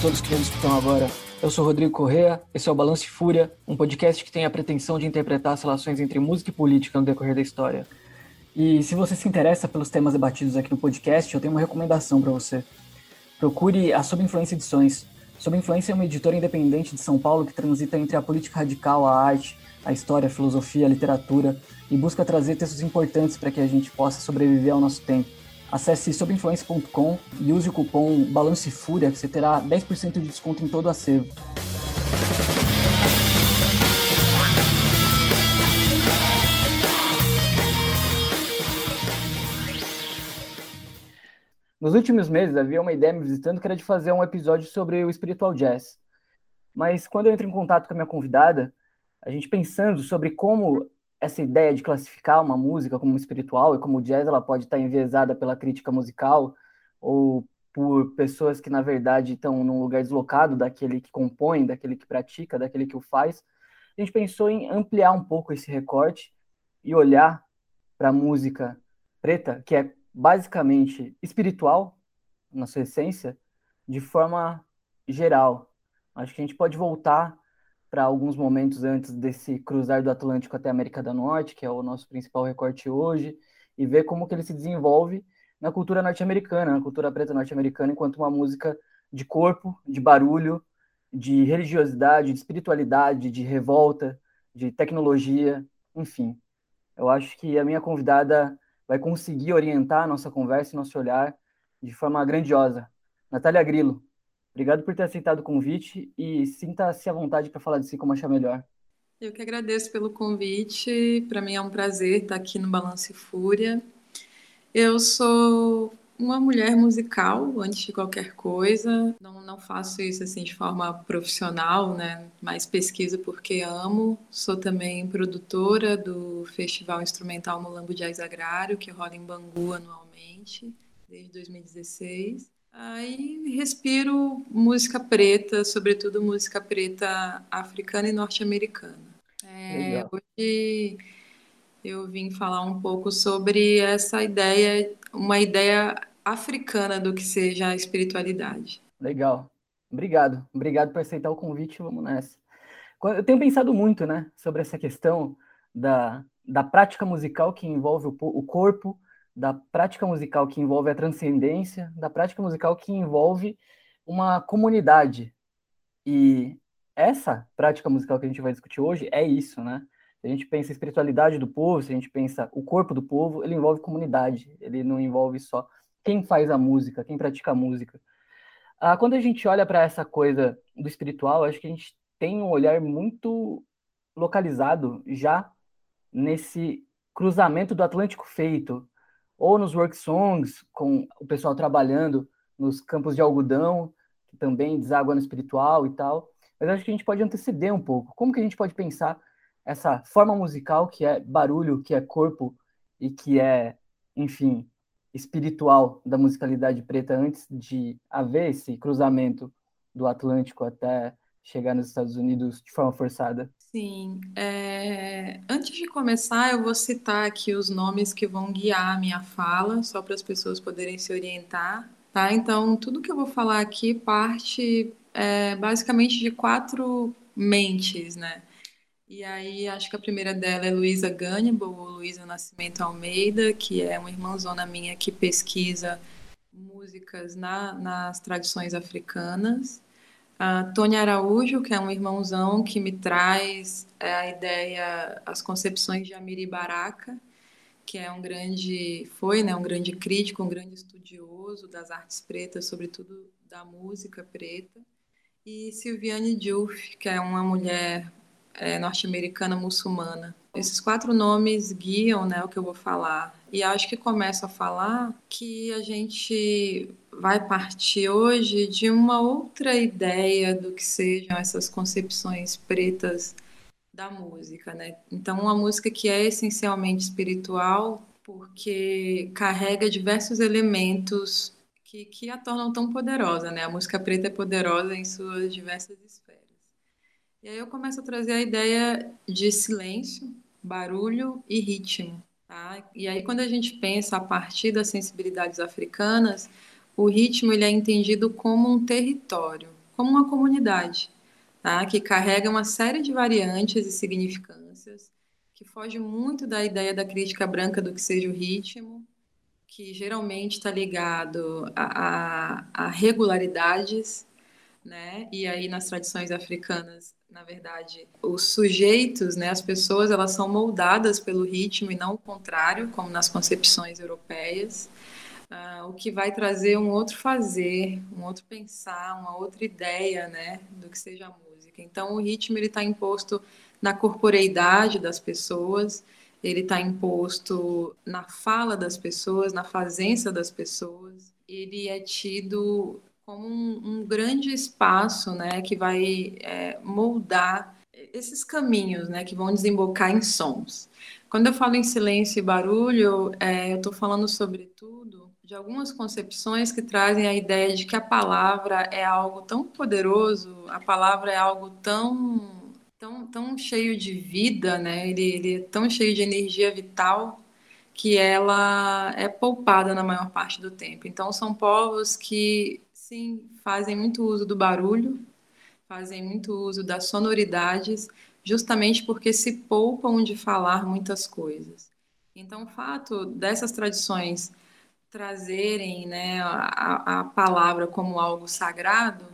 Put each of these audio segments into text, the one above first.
todos que escutam agora. Eu sou Rodrigo Correa, esse é o Balance Fúria, um podcast que tem a pretensão de interpretar as relações entre música e política no decorrer da história. E se você se interessa pelos temas debatidos aqui no podcast, eu tenho uma recomendação para você. Procure a Sob Influência Edições. Sob Influência é uma editora independente de São Paulo que transita entre a política radical, a arte, a história, a filosofia, a literatura e busca trazer textos importantes para que a gente possa sobreviver ao nosso tempo. Acesse sobinfluência.com e use o cupom BALANCEFúria que você terá 10% de desconto em todo o acervo. Nos últimos meses havia uma ideia me visitando que era de fazer um episódio sobre o spiritual jazz. Mas quando eu entro em contato com a minha convidada, a gente pensando sobre como essa ideia de classificar uma música como espiritual e como o jazz ela pode estar enviesada pela crítica musical ou por pessoas que na verdade estão num lugar deslocado daquele que compõe, daquele que pratica, daquele que o faz. A gente pensou em ampliar um pouco esse recorte e olhar para a música preta, que é basicamente espiritual na sua essência, de forma geral. Acho que a gente pode voltar para alguns momentos antes desse cruzar do Atlântico até a América do Norte, que é o nosso principal recorte hoje, e ver como que ele se desenvolve na cultura norte-americana, na cultura preta norte-americana, enquanto uma música de corpo, de barulho, de religiosidade, de espiritualidade, de revolta, de tecnologia, enfim. Eu acho que a minha convidada vai conseguir orientar a nossa conversa e nosso olhar de forma grandiosa. Natália Grilo, Obrigado por ter aceitado o convite e sinta-se à vontade para falar de si como achar melhor. Eu que agradeço pelo convite. Para mim é um prazer estar aqui no Balance Fúria. Eu sou uma mulher musical antes de qualquer coisa. Não, não faço isso assim de forma profissional, né? Mas pesquiso porque amo. Sou também produtora do Festival Instrumental Mulambo Jazz Agrário, que rola em Bangu anualmente, desde 2016. Aí respiro música preta, sobretudo música preta africana e norte-americana. É, hoje eu vim falar um pouco sobre essa ideia, uma ideia africana do que seja a espiritualidade. Legal. Obrigado. Obrigado por aceitar o convite. Vamos nessa. Eu tenho pensado muito, né, sobre essa questão da, da prática musical que envolve o, o corpo, da prática musical que envolve a transcendência, da prática musical que envolve uma comunidade. E essa prática musical que a gente vai discutir hoje é isso, né? Se a gente pensa a espiritualidade do povo, se a gente pensa o corpo do povo, ele envolve comunidade, ele não envolve só quem faz a música, quem pratica a música. Ah, quando a gente olha para essa coisa do espiritual, acho que a gente tem um olhar muito localizado já nesse cruzamento do Atlântico feito, ou nos work songs, com o pessoal trabalhando nos campos de algodão, que também deságua no espiritual e tal. Mas acho que a gente pode anteceder um pouco. Como que a gente pode pensar essa forma musical que é barulho, que é corpo e que é, enfim, espiritual da musicalidade preta antes de haver esse cruzamento do Atlântico até chegar nos Estados Unidos de forma forçada? Sim. É... Antes de começar, eu vou citar aqui os nomes que vão guiar a minha fala, só para as pessoas poderem se orientar. Tá? Então, tudo que eu vou falar aqui parte é, basicamente de quatro mentes, né? E aí, acho que a primeira dela é Luísa Gannibal, ou Luísa Nascimento Almeida, que é uma irmãzona minha que pesquisa músicas na, nas tradições africanas. A Tony Araújo, que é um irmãozão que me traz é, a ideia, as concepções de Amiri Baraka, que é um grande, foi, né, um grande crítico, um grande estudioso das artes pretas, sobretudo da música preta. E Silviane Diouf, que é uma mulher é, norte-americana muçulmana. Esses quatro nomes guiam né, o que eu vou falar. E acho que começo a falar que a gente vai partir hoje de uma outra ideia do que sejam essas concepções pretas da música, né? Então, uma música que é essencialmente espiritual, porque carrega diversos elementos que, que a tornam tão poderosa, né? A música preta é poderosa em suas diversas esferas. E aí eu começo a trazer a ideia de silêncio, barulho e ritmo. Tá? E aí quando a gente pensa a partir das sensibilidades africanas, o ritmo ele é entendido como um território, como uma comunidade, tá? que carrega uma série de variantes e significâncias, que foge muito da ideia da crítica branca do que seja o ritmo, que geralmente está ligado a, a, a, regularidades, né? E aí nas tradições africanas, na verdade, os sujeitos, né, as pessoas, elas são moldadas pelo ritmo e não o contrário, como nas concepções europeias. Uh, o que vai trazer um outro fazer, um outro pensar, uma outra ideia, né, do que seja a música. Então, o ritmo ele está imposto na corporeidade das pessoas ele está imposto na fala das pessoas, na fazença das pessoas. Ele é tido como um, um grande espaço, né, que vai é, moldar esses caminhos, né, que vão desembocar em sons. Quando eu falo em silêncio e barulho, é, eu estou falando sobretudo de algumas concepções que trazem a ideia de que a palavra é algo tão poderoso, a palavra é algo tão tão, tão cheio de vida, né? Ele, ele é tão cheio de energia vital que ela é poupada na maior parte do tempo. Então, são povos que, sim, fazem muito uso do barulho, fazem muito uso das sonoridades, justamente porque se poupam de falar muitas coisas. Então, o fato dessas tradições trazerem né, a, a palavra como algo sagrado,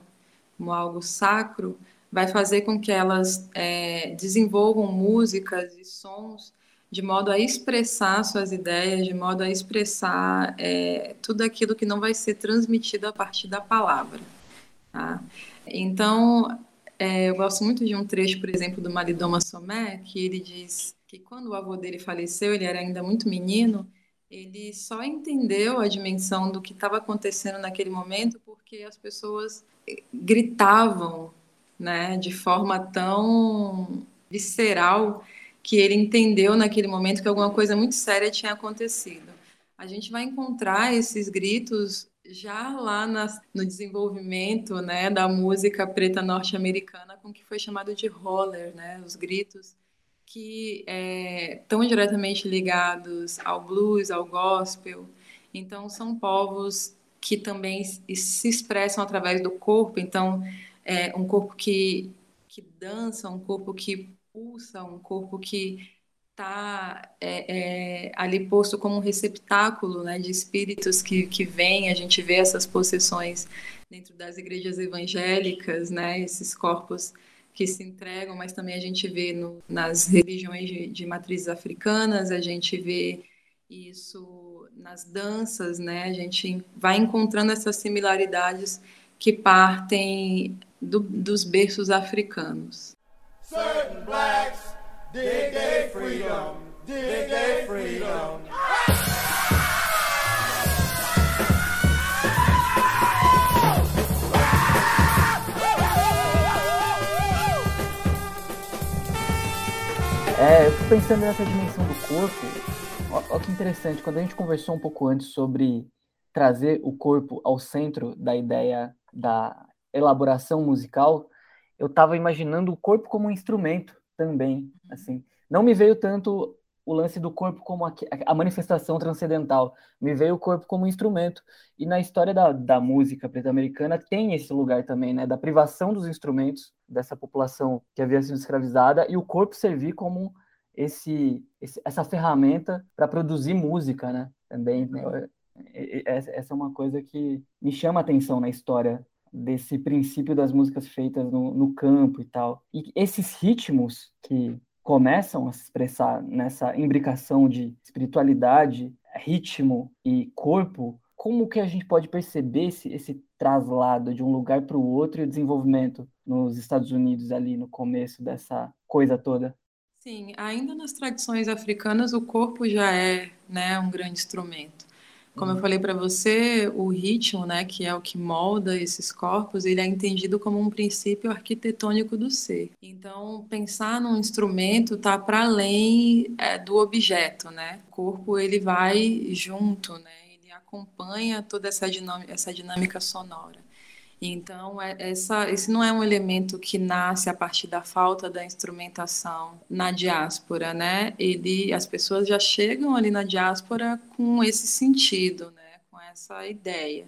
como algo sacro, vai fazer com que elas é, desenvolvam músicas e sons de modo a expressar suas ideias, de modo a expressar é, tudo aquilo que não vai ser transmitido a partir da palavra. Tá? Então, é, eu gosto muito de um trecho, por exemplo, do Malidoma Somé, que ele diz que quando o avô dele faleceu, ele era ainda muito menino, ele só entendeu a dimensão do que estava acontecendo naquele momento porque as pessoas gritavam né, de forma tão visceral que ele entendeu naquele momento que alguma coisa muito séria tinha acontecido. A gente vai encontrar esses gritos já lá na, no desenvolvimento né, da música preta norte-americana com o que foi chamado de roller, né, os gritos que estão é, diretamente ligados ao blues, ao gospel. Então, são povos que também se expressam através do corpo. Então, é, um corpo que, que dança, um corpo que pulsa, um corpo que está é, é, ali posto como um receptáculo né, de espíritos que, que vêm, a gente vê essas possessões dentro das igrejas evangélicas, né, esses corpos que se entregam, mas também a gente vê no, nas religiões de, de matrizes africanas, a gente vê isso nas danças, né, a gente vai encontrando essas similaridades que partem do, dos berços africanos. Certain blacks dig their freedom, dig their freedom. É, eu fico pensando nessa dimensão do corpo. Olha que interessante, quando a gente conversou um pouco antes sobre trazer o corpo ao centro da ideia da elaboração musical, eu estava imaginando o corpo como um instrumento também, assim. Não me veio tanto o lance do corpo como a, a manifestação transcendental, me veio o corpo como um instrumento. E na história da, da música preta-americana tem esse lugar também, né, da privação dos instrumentos dessa população que havia sido escravizada e o corpo servir como esse, esse essa ferramenta para produzir música, né? Também, né? essa é uma coisa que me chama a atenção na história desse princípio das músicas feitas no, no campo e tal. E esses ritmos que começam a se expressar nessa imbricação de espiritualidade, ritmo e corpo, como que a gente pode perceber esse, esse traslado de um lugar para o outro e o desenvolvimento nos Estados Unidos ali no começo dessa coisa toda? Sim, ainda nas tradições africanas o corpo já é né, um grande instrumento. Como eu falei para você, o ritmo, né, que é o que molda esses corpos, ele é entendido como um princípio arquitetônico do ser. Então, pensar num instrumento está para além é, do objeto, né? O corpo ele vai junto, né? Ele acompanha toda essa dinâmica, essa dinâmica sonora. Então, é, essa, esse não é um elemento que nasce a partir da falta da instrumentação na diáspora, né? Ele, as pessoas já chegam ali na diáspora com esse sentido, né? Com essa ideia.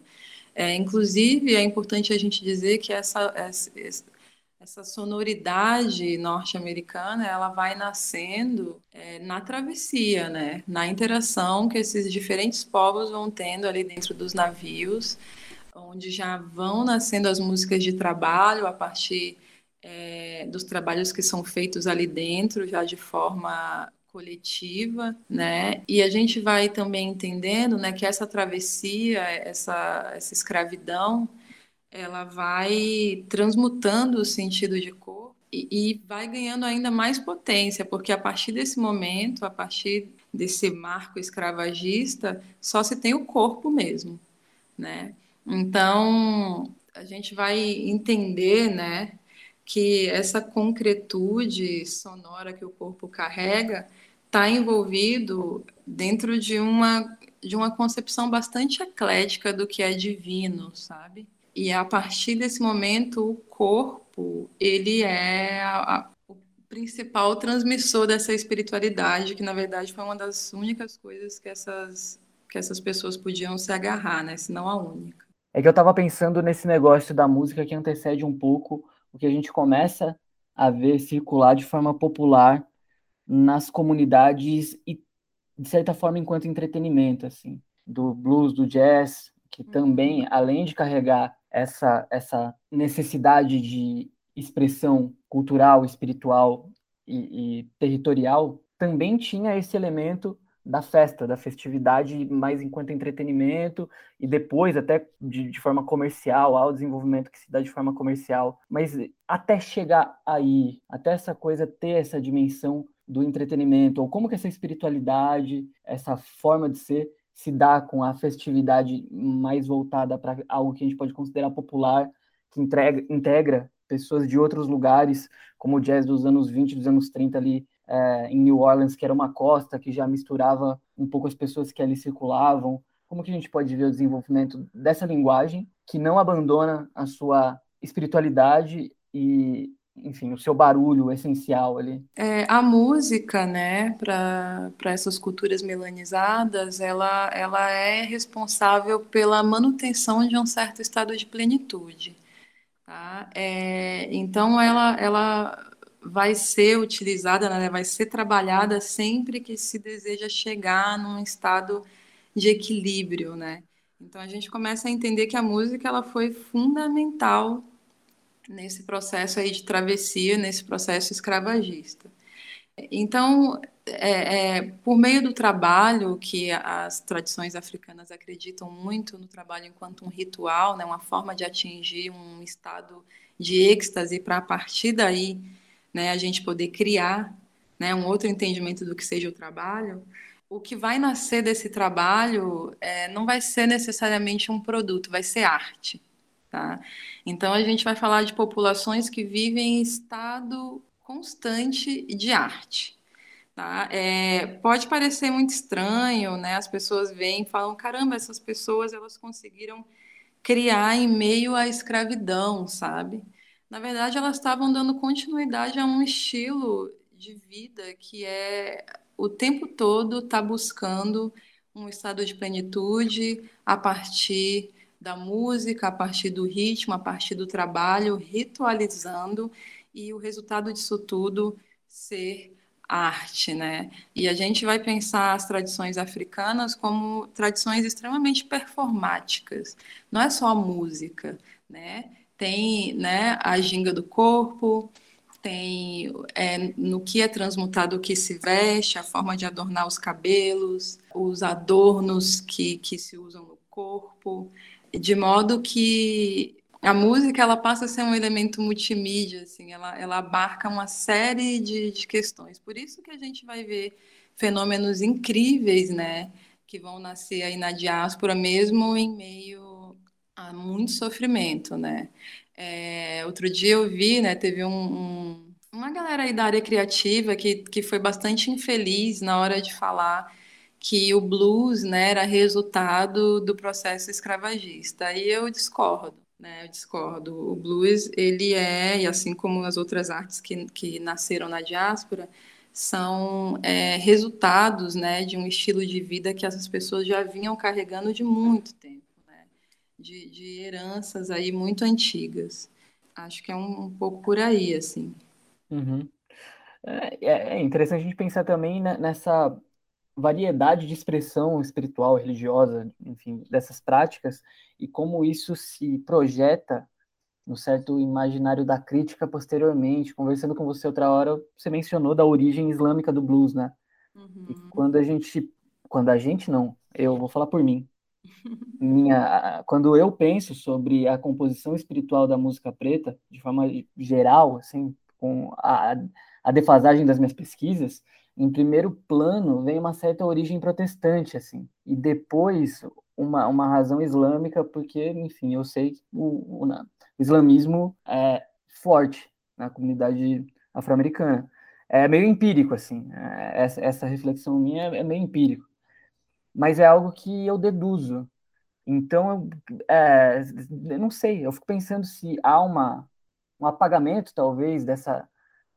É, inclusive, é importante a gente dizer que essa, essa, essa sonoridade norte-americana ela vai nascendo é, na travessia, né? Na interação que esses diferentes povos vão tendo ali dentro dos navios onde já vão nascendo as músicas de trabalho a partir é, dos trabalhos que são feitos ali dentro, já de forma coletiva, né? E a gente vai também entendendo, né, que essa travessia, essa, essa escravidão, ela vai transmutando o sentido de cor e, e vai ganhando ainda mais potência, porque a partir desse momento, a partir desse marco escravagista, só se tem o corpo mesmo, né? Então, a gente vai entender, né, que essa concretude sonora que o corpo carrega está envolvido dentro de uma de uma concepção bastante eclética do que é divino, sabe? E a partir desse momento, o corpo, ele é a, a, o principal transmissor dessa espiritualidade, que na verdade foi uma das únicas coisas que essas que essas pessoas podiam se agarrar, né? Se não a única. É que eu estava pensando nesse negócio da música que antecede um pouco o que a gente começa a ver circular de forma popular nas comunidades e, de certa forma, enquanto entretenimento, assim, do blues, do jazz, que uhum. também, além de carregar essa, essa necessidade de expressão cultural, espiritual e, e territorial, também tinha esse elemento da festa, da festividade, mais enquanto entretenimento e depois até de, de, forma comercial, ao desenvolvimento que se dá de forma comercial. Mas até chegar aí, até essa coisa ter essa dimensão do entretenimento, ou como que essa espiritualidade, essa forma de ser se dá com a festividade mais voltada para algo que a gente pode considerar popular, que entrega, integra pessoas de outros lugares, como o jazz dos anos 20, dos anos 30 ali é, em New Orleans, que era uma costa que já misturava um pouco as pessoas que ali circulavam. Como que a gente pode ver o desenvolvimento dessa linguagem que não abandona a sua espiritualidade e, enfim, o seu barulho essencial ali? É, a música, né, para essas culturas melanizadas, ela, ela é responsável pela manutenção de um certo estado de plenitude. Tá? É, então, ela, ela vai ser utilizada, né, vai ser trabalhada sempre que se deseja chegar num estado de equilíbrio, né? Então a gente começa a entender que a música ela foi fundamental nesse processo aí de travessia, nesse processo escravagista. Então, é, é, por meio do trabalho que as tradições africanas acreditam muito no trabalho enquanto um ritual, né, uma forma de atingir um estado de êxtase para a partir daí né, a gente poder criar né, um outro entendimento do que seja o trabalho, o que vai nascer desse trabalho é, não vai ser necessariamente um produto, vai ser arte. Tá? Então, a gente vai falar de populações que vivem em estado constante de arte. Tá? É, pode parecer muito estranho, né? As pessoas vêm e falam: caramba, essas pessoas elas conseguiram criar em meio à escravidão, sabe? Na verdade, elas estavam dando continuidade a um estilo de vida que é o tempo todo está buscando um estado de plenitude a partir da música, a partir do ritmo, a partir do trabalho, ritualizando e o resultado disso tudo ser arte, né? E a gente vai pensar as tradições africanas como tradições extremamente performáticas. Não é só a música, né? Tem né, a ginga do corpo, tem é, no que é transmutado o que se veste, a forma de adornar os cabelos, os adornos que, que se usam no corpo, de modo que a música ela passa a ser um elemento multimídia, assim, ela, ela abarca uma série de, de questões. Por isso que a gente vai ver fenômenos incríveis, né, que vão nascer aí na diáspora, mesmo em meio Há muito sofrimento, né? É, outro dia eu vi, né, teve um, um, uma galera aí da área criativa que, que foi bastante infeliz na hora de falar que o blues né, era resultado do processo escravagista. Aí eu discordo. Né, eu discordo. O blues, ele é, e assim como as outras artes que, que nasceram na diáspora, são é, resultados né, de um estilo de vida que essas pessoas já vinham carregando de muito tempo, de, de heranças aí muito antigas. Acho que é um, um pouco por aí, assim. Uhum. É, é, é interessante a gente pensar também nessa variedade de expressão espiritual, religiosa, enfim, dessas práticas e como isso se projeta no certo imaginário da crítica posteriormente. Conversando com você outra hora, você mencionou da origem islâmica do blues, né? Uhum. E quando a gente, quando a gente não, eu vou falar por mim. Minha, quando eu penso sobre a composição espiritual da música preta, de forma geral, assim, com a, a defasagem das minhas pesquisas, em primeiro plano vem uma certa origem protestante, assim, e depois uma, uma razão islâmica, porque, enfim, eu sei que o, o, o islamismo é forte na comunidade afro-americana. É meio empírico, assim, é, essa, essa reflexão minha é, meio empírico, mas é algo que eu deduzo. Então, eu, é, eu não sei, eu fico pensando se há uma, um apagamento, talvez, dessa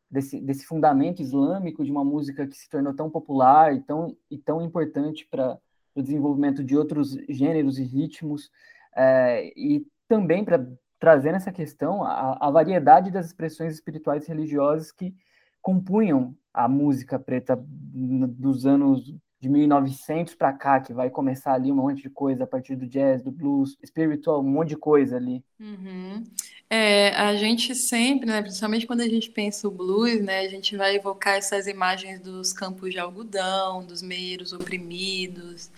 desse, desse fundamento islâmico de uma música que se tornou tão popular e tão, e tão importante para o desenvolvimento de outros gêneros e ritmos, é, e também para trazer nessa questão a, a, variedade das expressões espirituais e religiosas que compunham a música preta dos anos de 1900 para cá, que vai começar ali um monte de coisa a partir do jazz, do blues, spiritual, um monte de coisa ali. Uhum. É, a gente sempre, né, principalmente quando a gente pensa o blues, né, a gente vai evocar essas imagens dos campos de algodão, dos meiros oprimidos,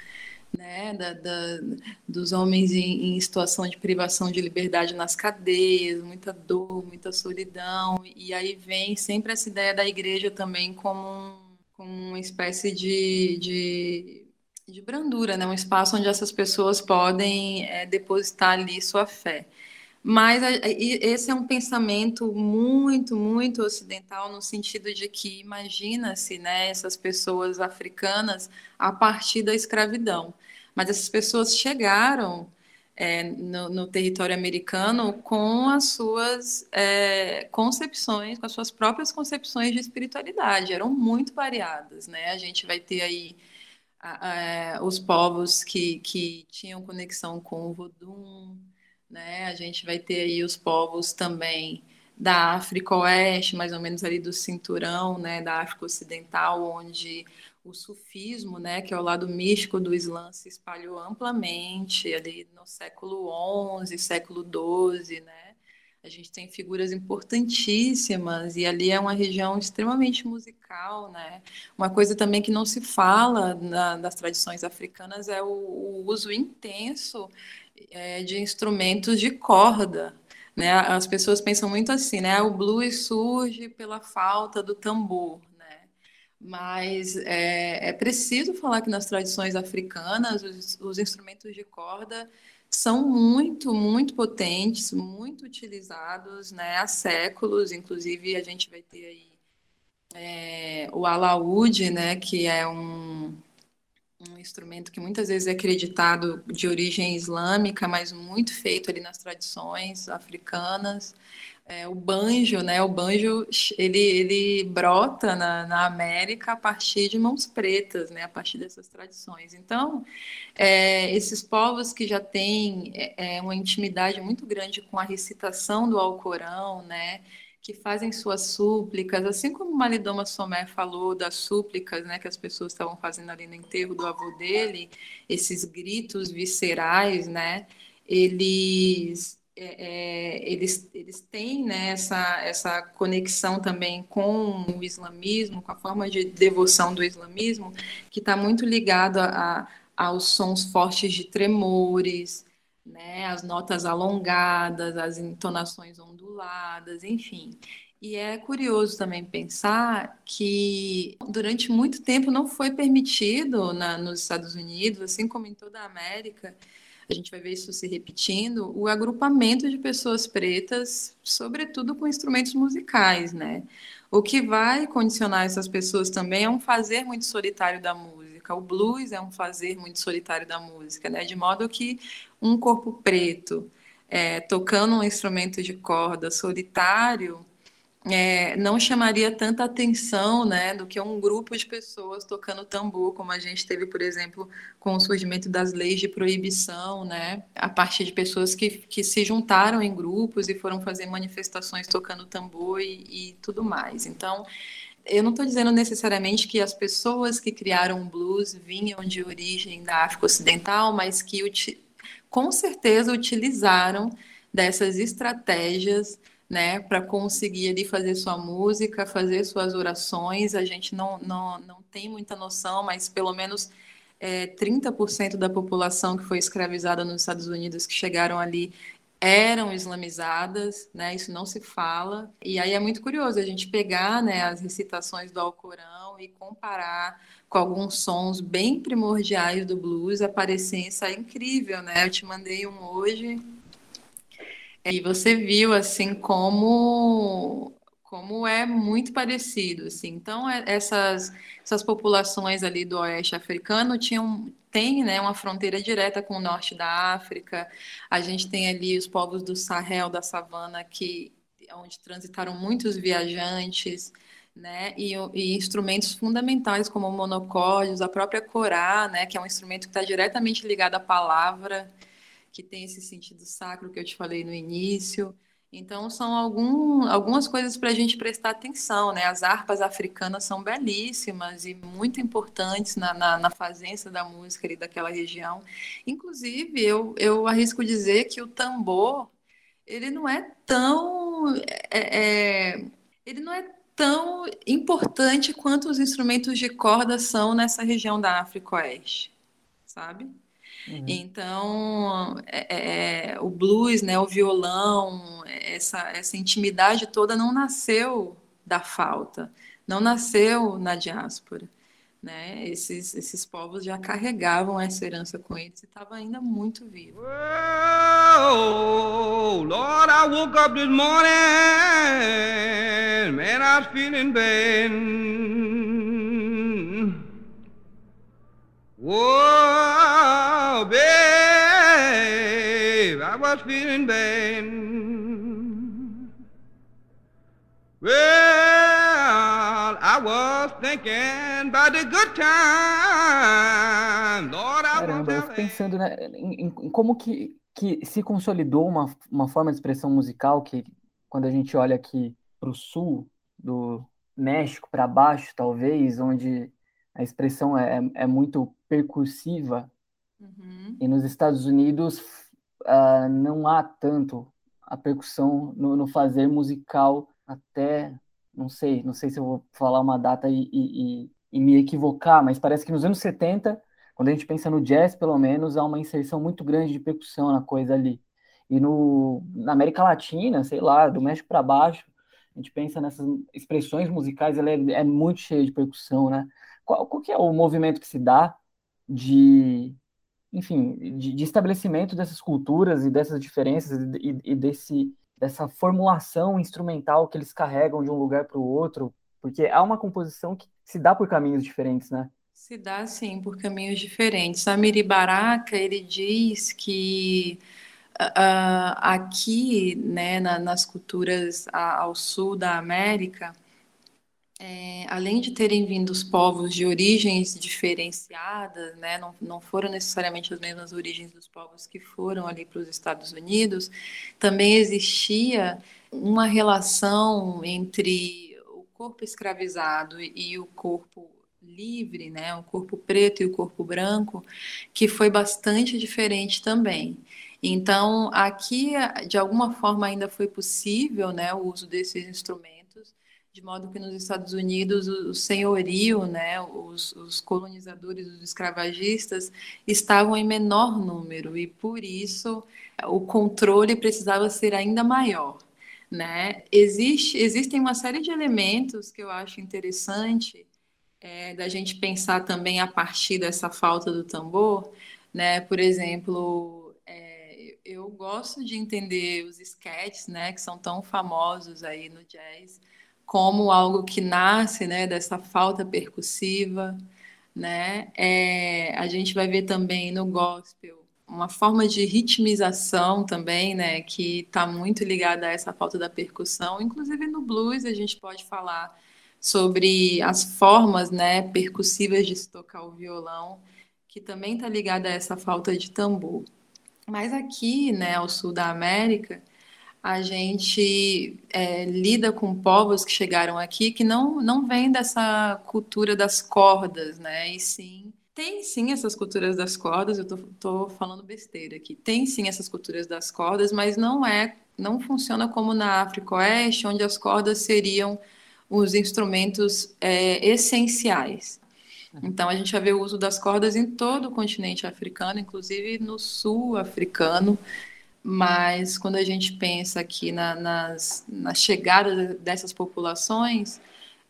né, da, da, dos homens em, em, situação de privação de liberdade nas cadeias, muita dor, muita solidão, e aí vem sempre essa ideia da igreja também como um com uma espécie de, de, de, brandura, né? um espaço onde essas pessoas podem é, depositar ali sua fé. Mas esse é um pensamento muito, muito ocidental, no sentido de que imagina-se né, essas pessoas africanas a partir da escravidão. Mas essas pessoas chegaram é, no, no, território americano com as suas é, concepções, com as suas próprias concepções de espiritualidade, eram muito variadas, né? A gente vai ter aí a, a, os povos que, que tinham conexão com o Vodum, né? A gente vai ter aí os povos também da África Oeste, mais ou menos ali do cinturão, né, da África Ocidental, onde o sufismo, né, que é o lado místico do Islã, se espalhou amplamente ali no século XI, século XII, né? A gente tem figuras importantíssimas e ali é uma região extremamente musical, né? Uma coisa também que não se fala na, das tradições africanas é o, o uso intenso é, de instrumentos de corda, né? As pessoas pensam muito assim, né? O blues surge pela falta do tambor, mas é, é, preciso falar que nas tradições africanas os, os, instrumentos de corda são muito, muito potentes, muito utilizados né, há séculos. Inclusive, a gente vai ter aí é, o alaúde, né, que é um, um instrumento que muitas vezes é acreditado de origem islâmica, mas muito feito ali nas tradições africanas. É, o banjo, né? O banjo ele, ele brota na, na América a partir de mãos pretas, né? A partir dessas tradições. Então, é, esses povos que já têm é, é uma intimidade muito grande com a recitação do Alcorão, né? Que fazem suas súplicas, assim como Malidoma Somé falou das súplicas, né? Que as pessoas estavam fazendo ali no enterro do avô dele, esses gritos viscerais, né? Eles é, é, eles, eles têm né, essa, essa conexão também com o islamismo, com a forma de devoção do islamismo, que está muito ligado a, a, aos sons fortes de tremores, né, as notas alongadas, as entonações onduladas, enfim. E é curioso também pensar que durante muito tempo não foi permitido na, nos Estados Unidos, assim como em toda a América, a gente vai ver isso se repetindo, o agrupamento de pessoas pretas, sobretudo com instrumentos musicais, né? O que vai condicionar essas pessoas também é um fazer muito solitário da música. O blues é um fazer muito solitário da música, né? De modo que um corpo preto é, tocando um instrumento de corda solitário é, não chamaria tanta atenção né, do que um grupo de pessoas tocando tambor, como a gente teve, por exemplo, com o surgimento das leis de proibição, né, a partir de pessoas que, que se juntaram em grupos e foram fazer manifestações tocando tambor e, e tudo mais. Então, eu não estou dizendo necessariamente que as pessoas que criaram o blues vinham de origem da África Ocidental, mas que com certeza utilizaram dessas estratégias né, para conseguir ali fazer sua música, fazer suas orações. A gente não, não, não tem muita noção, mas pelo menos é, 30% da população que foi escravizada nos Estados Unidos, que chegaram ali, eram islamizadas, né? Isso não se fala. E aí é muito curioso a gente pegar, né, as recitações do Alcorão e comparar com alguns sons bem primordiais do blues, a parecência é incrível, né? Eu te mandei um hoje, e você viu assim como como é muito parecido, assim. Então é, essas essas populações ali do oeste africano tinham tem, né, uma fronteira direta com o norte da África. A gente tem ali os povos do Sahel, da savana que onde transitaram muitos viajantes, né, e, e instrumentos fundamentais como monocórdios, a própria corá, né, que é um instrumento que está diretamente ligado à palavra que tem esse sentido sacro que eu te falei no início. Então, são algum, algumas coisas para a gente prestar atenção, né? As harpas africanas são belíssimas e muito importantes na, na, na fazência da música ali daquela região. Inclusive, eu, eu arrisco dizer que o tambor, ele não é tão... É, é, ele não é tão importante quanto os instrumentos de corda são nessa região da África Oeste, sabe? Uhum. Então, é, é, o blues, né, o violão, essa, essa intimidade toda não nasceu da falta, não nasceu na diáspora. Né? Esses, esses povos já carregavam essa herança com eles e estava ainda muito vivo. Oh, Lord, I woke up this morning, man, I was feeling bad. Whoa, babe, I was feeling bad. Well, I was thinking about the good time. Lord, I Caramba, eu fico pensando né, em, em, como que, que se consolidou uma, uma forma de expressão musical que, quando a gente olha aqui para o sul do México, para baixo, talvez, onde a expressão é, é muito percussiva, uhum. e nos Estados Unidos uh, não há tanto a percussão no, no, fazer musical até, não sei, não sei se eu vou falar uma data e, e, e, me equivocar, mas parece que nos anos 70, quando a gente pensa no jazz, pelo menos, há uma inserção muito grande de percussão na coisa ali. E no, na América Latina, sei lá, do México para baixo, a gente pensa nessas expressões musicais, ela é, é muito cheia de percussão, né? Qual, qual que é o movimento que se dá de, enfim, de, de estabelecimento dessas culturas e dessas diferenças e, e, desse, dessa formulação instrumental que eles carregam de um lugar para o outro? Porque há uma composição que se dá por caminhos diferentes, né? Se dá, sim, por caminhos diferentes. A Miri Baraka, ele diz que uh, aqui, né, na, nas culturas ao sul da América, é, além de terem vindo os povos de origens diferenciadas, né, não, não foram necessariamente as mesmas origens dos povos que foram ali para os Estados Unidos, também existia uma relação entre o corpo escravizado e o corpo livre, né, o corpo preto e o corpo branco, que foi bastante diferente também. Então, aqui, de alguma forma, ainda foi possível né, o uso desses instrumentos de modo que nos Estados Unidos o, senhorio, né, os, os, colonizadores, os escravagistas, estavam em menor número e por isso o controle precisava ser ainda maior. Né? Existe, existem uma série de elementos que eu acho interessante é, da gente pensar também a partir dessa falta do tambor, né? Por exemplo, é, eu gosto de entender os sketches, né, que são tão famosos aí no jazz, como algo que nasce né, dessa falta percussiva, né? É, a gente vai ver também no gospel uma forma de ritmização também, né, que está muito ligada a essa falta da percussão. Inclusive no blues a gente pode falar sobre as formas, né, percussivas de se tocar o violão, que também está ligada a essa falta de tambor. Mas aqui, né, ao sul da América, a gente é, lida com povos que chegaram aqui que não, não vêm dessa cultura das cordas, né? E sim, tem sim essas culturas das cordas, eu tô, tô falando besteira aqui. Tem sim essas culturas das cordas, mas não é, não funciona como na África Oeste, onde as cordas seriam os instrumentos é, essenciais. Então a gente vai ver o uso das cordas em todo o continente africano, inclusive no sul africano. Mas quando a gente pensa aqui na, nas, na chegada dessas populações,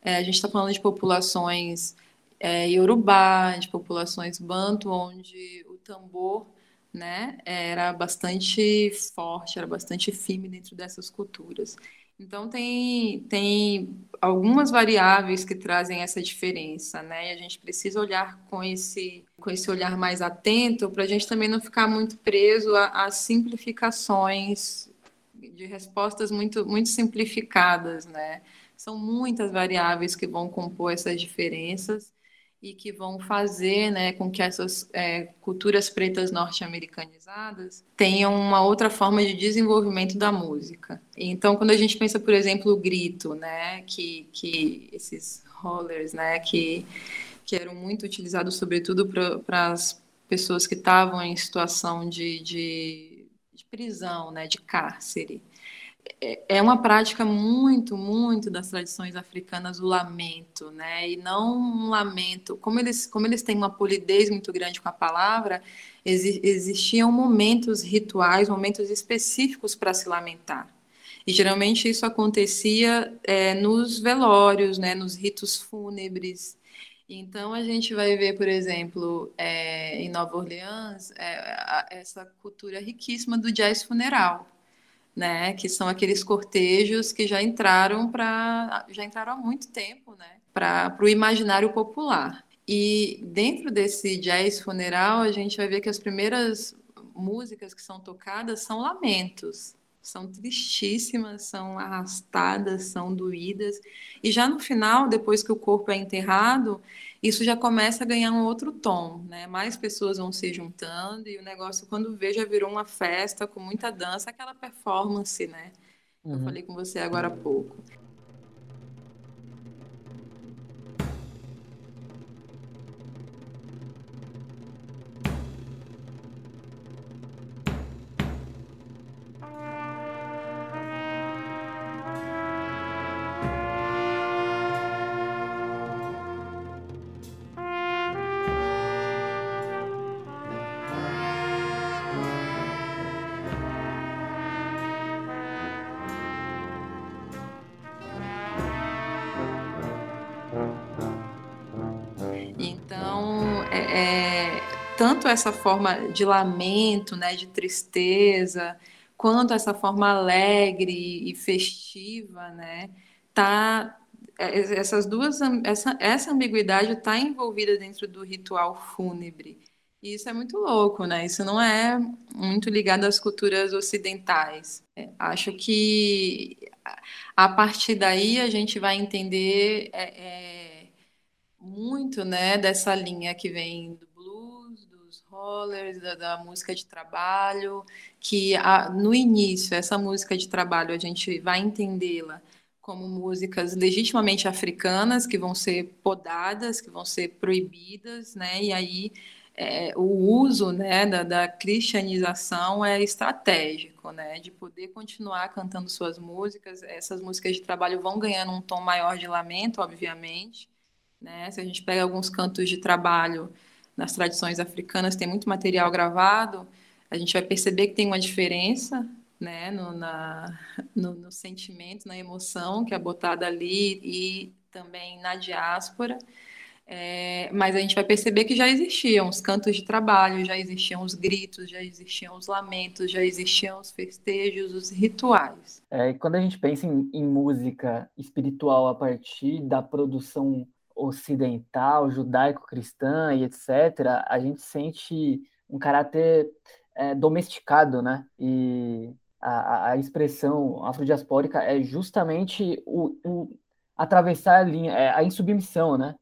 é, a gente está falando de populações é, Yorubá, de populações banto, onde o tambor né, era bastante forte, era bastante firme dentro dessas culturas. Então tem, tem algumas variáveis que trazem essa diferença, né? E a gente precisa olhar com esse, com esse olhar mais atento para a gente também não ficar muito preso a, a, simplificações de respostas muito, muito simplificadas, né? São muitas variáveis que vão compor essas diferenças e que vão fazer né, com que essas é, culturas pretas norte-americanizadas tenham uma outra forma de desenvolvimento da música. Então, quando a gente pensa, por exemplo, o grito, né, que, que esses rollers, né, que, que eram muito utilizados sobretudo para as pessoas que estavam em situação de, de, de prisão, né, de cárcere, é uma prática muito, muito das tradições africanas o lamento, né? E não um lamento, como eles, como eles têm uma polidez muito grande com a palavra, existiam momentos rituais, momentos específicos para se lamentar. E geralmente isso acontecia é, nos velórios, né? Nos ritos fúnebres. Então a gente vai ver, por exemplo, é, em Nova Orleans, é, essa cultura riquíssima do jazz funeral né? Que são aqueles cortejos que já entraram para já entraram há muito tempo, né? Para o imaginário popular. E dentro desse jazz funeral, a gente vai ver que as primeiras músicas que são tocadas são lamentos, são tristíssimas, são arrastadas, são doídas. E já no final, depois que o corpo é enterrado, isso já começa a ganhar um outro tom, né? Mais pessoas vão se juntando e o negócio, quando vê, já virou uma festa com muita dança, aquela performance, né? Uhum. Eu falei com você agora há pouco. Tanto essa forma de lamento, né, de tristeza, quanto essa forma alegre e festiva, né, tá é, essas duas essa, essa ambiguidade está envolvida dentro do ritual fúnebre. E isso é muito louco, né? Isso não é muito ligado às culturas ocidentais. É, acho que a partir daí a gente vai entender é, é, muito, né, dessa linha que vem do da, da, música de trabalho, que a, no início, essa música de trabalho, a gente vai entendê-la como músicas legitimamente africanas, que vão ser podadas, que vão ser proibidas, né? E aí é, o uso né, da, da, cristianização é estratégico, né? De poder continuar cantando suas músicas. Essas músicas de trabalho vão ganhando um tom maior de lamento, obviamente. Né? Se a gente pega alguns cantos de trabalho nas tradições africanas tem muito material gravado, a gente vai perceber que tem uma diferença né, no, na, no, no sentimento, na emoção que é botada ali e também na diáspora. É, mas a gente vai perceber que já existiam os cantos de trabalho, já existiam os gritos, já existiam os lamentos, já existiam os festejos, os rituais. É, quando a gente pensa em, em música espiritual a partir da produção ocidental, judaico-cristã e etc., a gente sente um caráter é, domesticado, né? E a, a expressão afrodiaspórica é justamente o, o atravessar a linha, é, a insubmissão, né?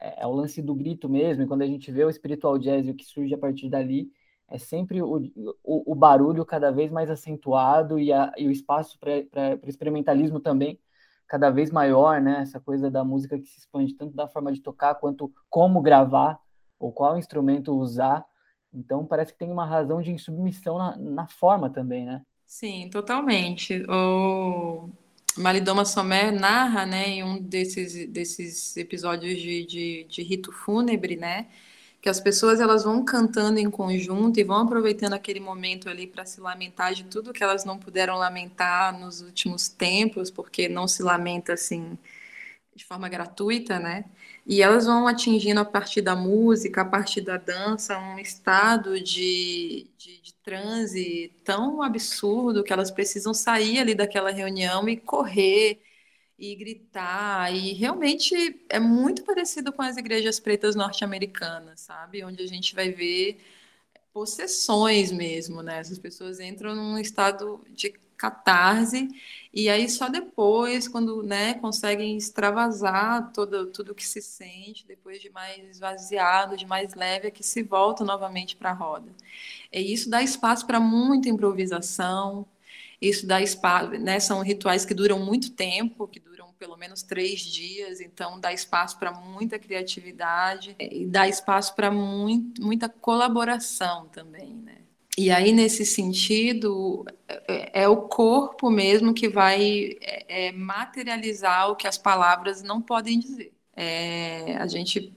É, é, o lance do grito mesmo, e quando a gente vê o spiritual jazz e o que surge a partir dali, é sempre o, o, o barulho cada vez mais acentuado e, a, e o espaço para o experimentalismo também cada vez maior, né? Essa coisa da música que se expande tanto da forma de tocar quanto como gravar ou qual instrumento usar. Então parece que tem uma razão de insubmissão na, na forma também, né? Sim, totalmente. O Malidoma Somé narra, né, em um desses, desses episódios de, de, de rito fúnebre, né, que as pessoas elas vão cantando em conjunto e vão aproveitando aquele momento ali para se lamentar de tudo que elas não puderam lamentar nos últimos tempos, porque não se lamenta assim de forma gratuita, né? E elas vão atingindo a partir da música, a partir da dança, um estado de, de, de transe tão absurdo que elas precisam sair ali daquela reunião e correr e gritar. E realmente é muito parecido com as igrejas pretas norte-americanas, sabe? Onde a gente vai ver possessões mesmo, né? Essas pessoas entram num estado de catarse e aí só depois, quando né, conseguem extravasar todo, tudo que se sente, depois de mais esvaziado, de mais leve, é que se volta novamente para a roda. E isso dá espaço para muita improvisação, isso dá espaço, né, são rituais que duram muito tempo, que pelo menos três dias, então dá espaço para muita criatividade e dá espaço para muita colaboração também, né? E aí, nesse sentido, é, é o corpo mesmo que vai é, é, materializar o que as palavras não podem dizer. É, a gente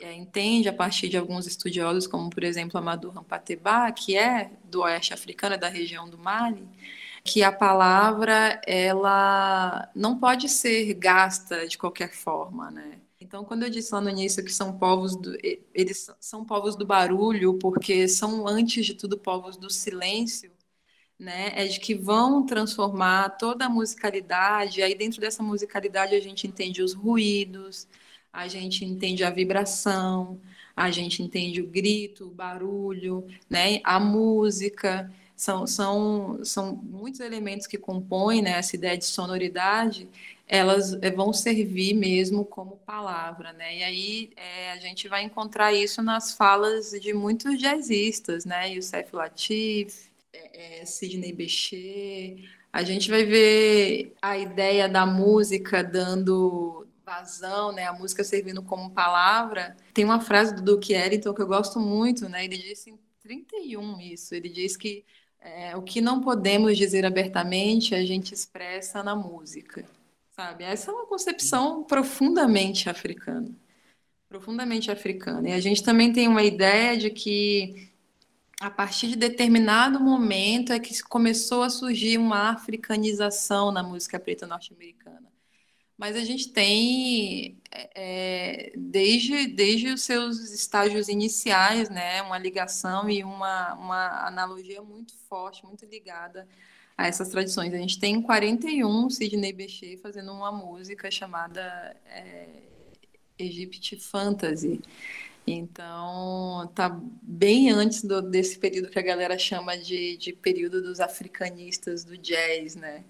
é, entende a partir de alguns estudiosos, como por exemplo Amadou Rampateba, que é do oeste africano, da região do Mali, que a palavra ela não pode ser gasta de qualquer forma, né? Então, quando eu disse lá no início que são povos do, eles são povos do barulho, porque são antes de tudo povos do silêncio, né? É de que vão transformar toda a musicalidade. Aí dentro dessa musicalidade a gente entende os ruídos, a gente entende a vibração, a gente entende o grito, o barulho, né? A música são, são, são muitos elementos que compõem né, essa ideia de sonoridade elas eh, vão servir mesmo como palavra, né? E aí é, a gente vai encontrar isso nas falas de muitos jazzistas, né? Youssef Latif, é, é, Sidney Bechet. A gente vai ver a ideia da música dando vazão, né? A música servindo como palavra. Tem uma frase do Duke Ellington que eu gosto muito, né? Ele disse em 31 isso. Ele diz que é, o que não podemos dizer abertamente a gente expressa na música sabe? Essa é uma concepção profundamente africana. Profundamente africana. E a gente também tem uma ideia de que a partir de determinado momento é que começou a surgir uma africanização na música preta norte-americana. Mas a gente tem, é, desde, desde os seus estágios iniciais, né, uma ligação e uma, uma analogia muito forte, muito ligada a essas tradições. A gente tem 41 Sidney Bechet fazendo uma música chamada é, Egypt Fantasy. Então, tá bem antes do, desse período que a galera chama de, de período dos africanistas do jazz, né?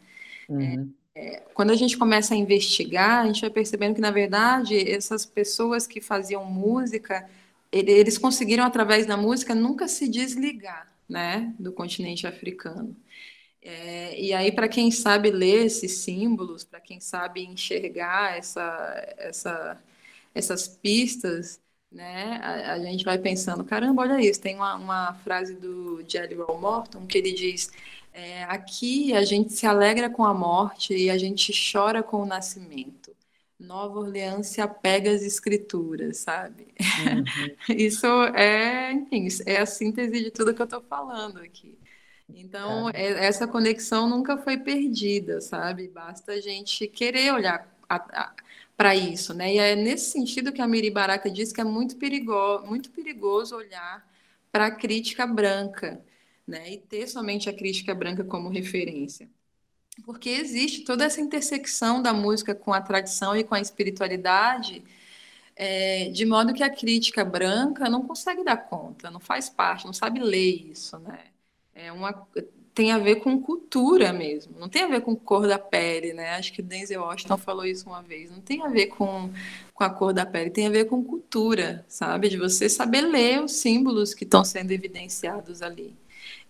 Uhum. É, é, quando a gente começa a investigar, a gente vai percebendo que, na verdade, essas pessoas que faziam música, eles conseguiram, através da música, nunca se desligar né, do continente africano. É, e aí, para quem sabe ler esses símbolos, para quem sabe enxergar essa, essa, essas pistas, né, a, a, gente vai pensando: caramba, olha isso. Tem uma, uma frase do Jelly Roll Morton que ele diz: é, aqui a gente se alegra com a morte e a gente chora com o nascimento. Nova Orleans se apega às escrituras, sabe? Uhum. Isso é, enfim, é a síntese de tudo que eu estou falando aqui. Então, é. essa conexão nunca foi perdida, sabe? Basta a gente querer olhar para isso, né? E é nesse sentido que a Miri Baraka diz que é muito perigoso, muito perigoso olhar para a crítica branca, né? E ter somente a crítica branca como referência. Porque existe toda essa intersecção da música com a tradição e com a espiritualidade é, de modo que a crítica branca não consegue dar conta, não faz parte, não sabe ler isso, né? É uma, tem a ver com cultura mesmo, não tem a ver com cor da pele, né? Acho que Denzel Washington falou isso uma vez. Não tem a ver com, com a cor da pele, tem a ver com cultura, sabe? De você saber ler os símbolos que estão sendo evidenciados ali.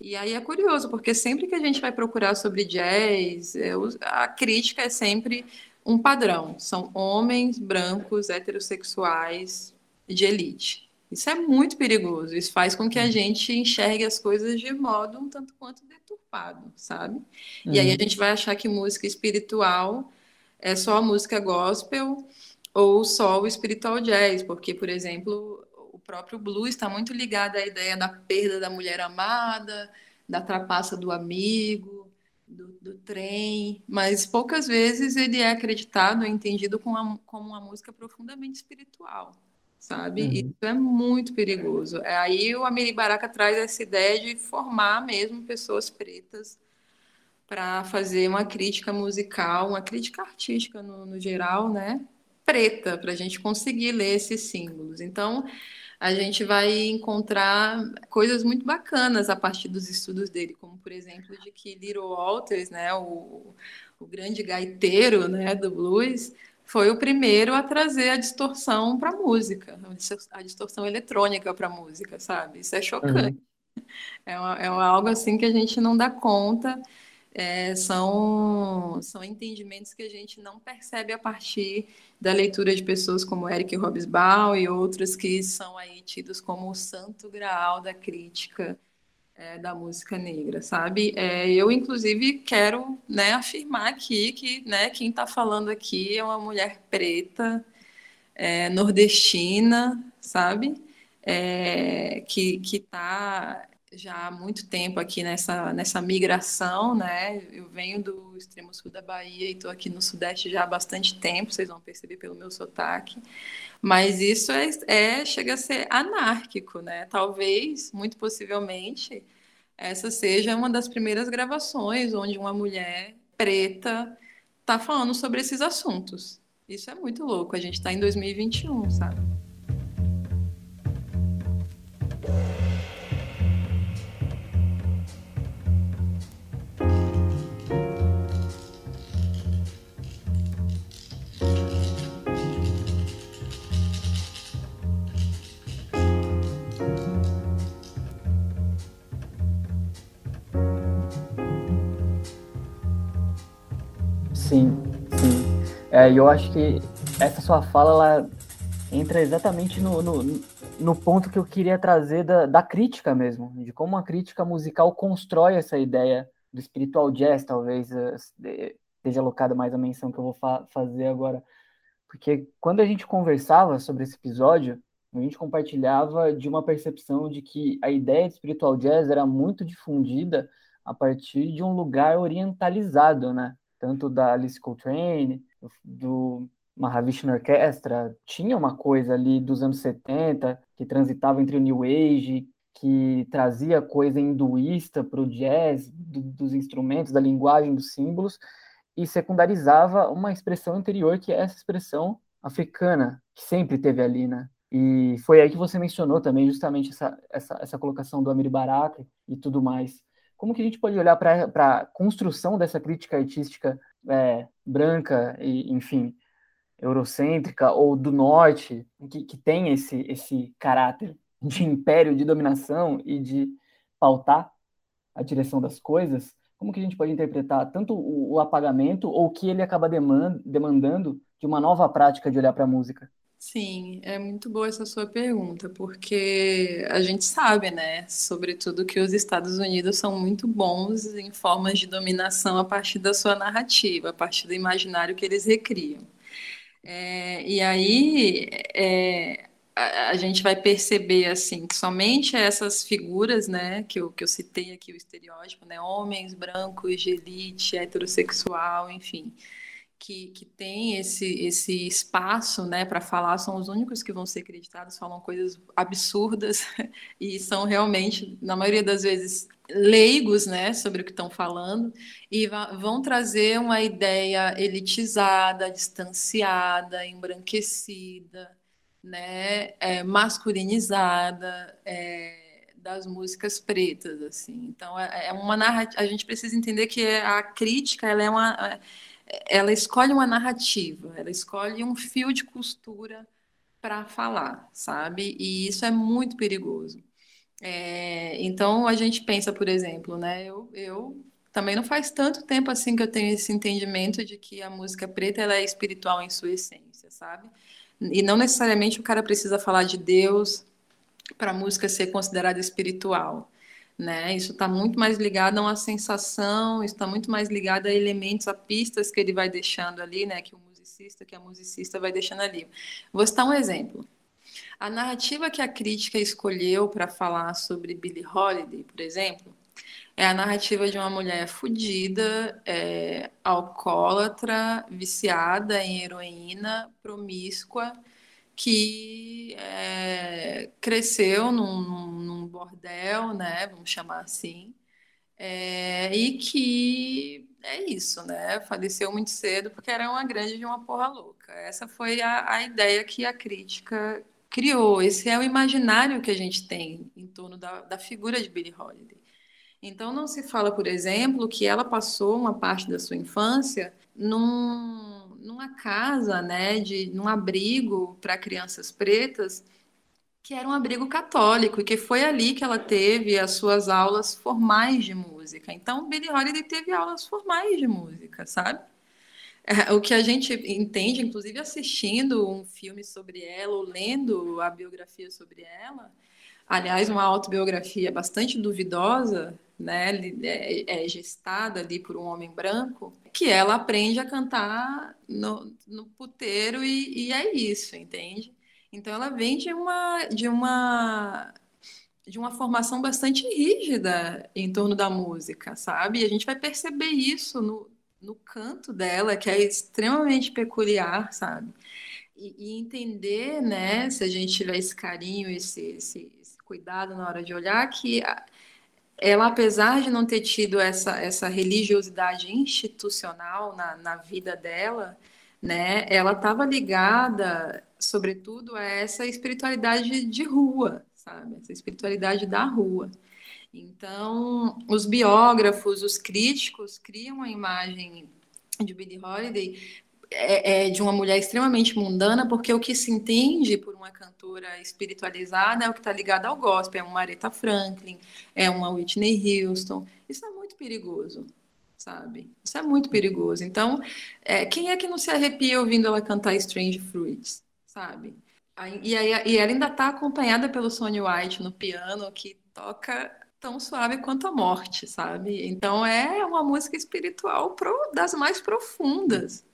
E aí é curioso, porque sempre que a gente vai procurar sobre jazz, é, a crítica é sempre um padrão. São homens brancos, heterossexuais de elite. Isso é muito perigoso. Isso faz com que a uhum. gente enxergue as coisas de modo um tanto quanto deturpado, sabe? Uhum. E aí a uhum. gente vai achar que música espiritual é só a música gospel ou só o spiritual jazz, porque, por exemplo, próprio blues está muito ligado à ideia da perda da mulher amada, da trapaça do amigo, do, do trem, mas poucas vezes ele é acreditado, é entendido como uma, como uma música profundamente espiritual sabe? Uhum. Isso é muito perigoso. É, aí o Amiri Baraka traz essa ideia de formar mesmo pessoas pretas para fazer uma crítica musical, uma crítica artística no, no geral, né? Preta, para a gente conseguir ler esses símbolos. Então, a gente vai encontrar coisas muito bacanas a partir dos estudos dele, como, por exemplo, de que Little Walters, né, o, o grande gaiteiro né, do blues, foi o primeiro a trazer a distorção para a música, a distorção eletrônica para a música, sabe? Isso é chocante. Uhum. É, uma, é uma, algo assim que a gente não dá conta. É, são, são entendimentos que a gente não percebe a partir da leitura de pessoas como Eric Hobsbawm e outros que são aí tidos como o santo graal da crítica é, da música negra, sabe? É, eu, inclusive, quero né, afirmar aqui que né, quem está falando aqui é uma mulher preta, é, nordestina, sabe? É, que está já há muito tempo aqui nessa, nessa migração, né? Eu venho do extremo sul da Bahia e estou aqui no Sudeste já há bastante tempo, vocês vão perceber pelo meu sotaque. Mas isso é, é chega a ser anárquico, né? Talvez, muito possivelmente, essa seja uma das primeiras gravações onde uma mulher preta está falando sobre esses assuntos. Isso é muito louco. A gente está em 2021, sabe? É, eu acho que essa sua fala ela entra exatamente no, no, no ponto que eu queria trazer da, da, crítica mesmo, de como a crítica musical constrói essa ideia do spiritual jazz, talvez eh, esteja alocada mais a menção que eu vou fa fazer agora. Porque quando a gente conversava sobre esse episódio, a gente compartilhava de uma percepção de que a ideia de spiritual jazz era muito difundida a partir de um lugar orientalizado, né? Tanto da Alice Coltrane, do Mahavishnu Orchestra tinha uma coisa ali dos anos 70 que transitava entre o New Age, que trazia coisa hinduísta para o jazz, do, dos instrumentos, da linguagem, dos símbolos, e secundarizava uma expressão anterior, que é essa expressão africana, que sempre teve ali, né? E foi aí que você mencionou também justamente essa, essa, essa colocação do Amir Baraka e tudo mais. Como que a gente pode olhar para a construção dessa crítica artística é, branca e, enfim, eurocêntrica ou do norte, que, que tem esse, esse caráter de império, de dominação e de pautar a direção das coisas, como que a gente pode interpretar tanto o, o apagamento ou o que ele acaba demandando de uma nova prática de olhar para a música? Sim, é muito boa essa sua pergunta, porque a gente sabe, né, sobretudo que os Estados Unidos são muito bons em formas de dominação a partir da sua narrativa, a partir do imaginário que eles recriam. É, e aí é, a, a, gente vai perceber assim que somente essas figuras, né, que eu, que eu citei aqui o estereótipo, né, homens brancos de elite, heterossexual, enfim que, que tem esse, esse espaço né, para falar são os únicos que vão ser acreditados, falam coisas absurdas e são realmente, na maioria das vezes, leigos né, sobre o que estão falando e vão trazer uma ideia elitizada, distanciada, embranquecida né, é, masculinizada é, das músicas pretas, assim. Então é, é uma narrativa. A gente precisa entender que a crítica ela é uma, ela escolhe uma narrativa, ela escolhe um fio de costura para falar, sabe? E isso é muito perigoso. É, então a gente pensa, por exemplo, né? Eu, eu também não faz tanto tempo assim que eu tenho esse entendimento de que a música preta ela é espiritual em sua essência, sabe? E não necessariamente o cara precisa falar de Deus para a música ser considerada espiritual. Né? Isso está muito mais ligado a uma sensação, está muito mais ligado a elementos, a pistas que ele vai deixando ali, né? Que o musicista, que a musicista vai deixando ali. Vou citar um exemplo. A narrativa que a crítica escolheu para falar sobre Billie Holiday, por exemplo, é a narrativa de uma mulher fodida, é, alcoólatra, viciada em heroína, promíscua, que é, cresceu num, num, bordel, né? Vamos chamar assim, é, e que é isso, né? Faleceu muito cedo porque era uma grande de uma porra louca. Essa foi a, a ideia que a crítica criou. Esse é o imaginário que a gente tem em torno da, da figura de Billie Holiday. Então, não se fala, por exemplo, que ela passou uma parte da sua infância num, numa casa, né, de, num abrigo para crianças pretas, que era um abrigo católico, e que foi ali que ela teve as suas aulas formais de música. Então, Billie Holiday teve aulas formais de música, sabe? É, o que a gente entende, inclusive assistindo um filme sobre ela, ou lendo a biografia sobre ela, aliás, uma autobiografia bastante duvidosa, né, é, é, gestada ali por um homem branco, que ela aprende a cantar no, no puteiro e, e é isso, entende? Então ela vem de uma de uma de uma formação bastante rígida em torno da música, sabe? E a gente vai perceber isso no, no canto dela, que é extremamente peculiar, sabe? E, e entender, né, se a gente tiver esse carinho, esse, esse, esse cuidado na hora de olhar, que a, ela, apesar de não ter tido essa, essa religiosidade institucional na, na vida dela, né, ela estava ligada, sobretudo, a essa espiritualidade de rua, sabe? Essa espiritualidade da rua. Então, os biógrafos, os críticos criam a imagem de Billie Holiday é, é, de uma mulher extremamente mundana, porque o que se entende por uma cantora espiritualizada é o que está ligado ao gospel, é uma Aretha Franklin, é uma Whitney Houston. Isso é muito perigoso, sabe? Isso é muito perigoso. Então, é, quem é que não se arrepia ouvindo ela cantar Strange Fruits, sabe? E, aí, e ela ainda está acompanhada pelo Sonny White no piano, que toca tão suave quanto a morte, sabe? Então é uma música espiritual pro, das mais profundas,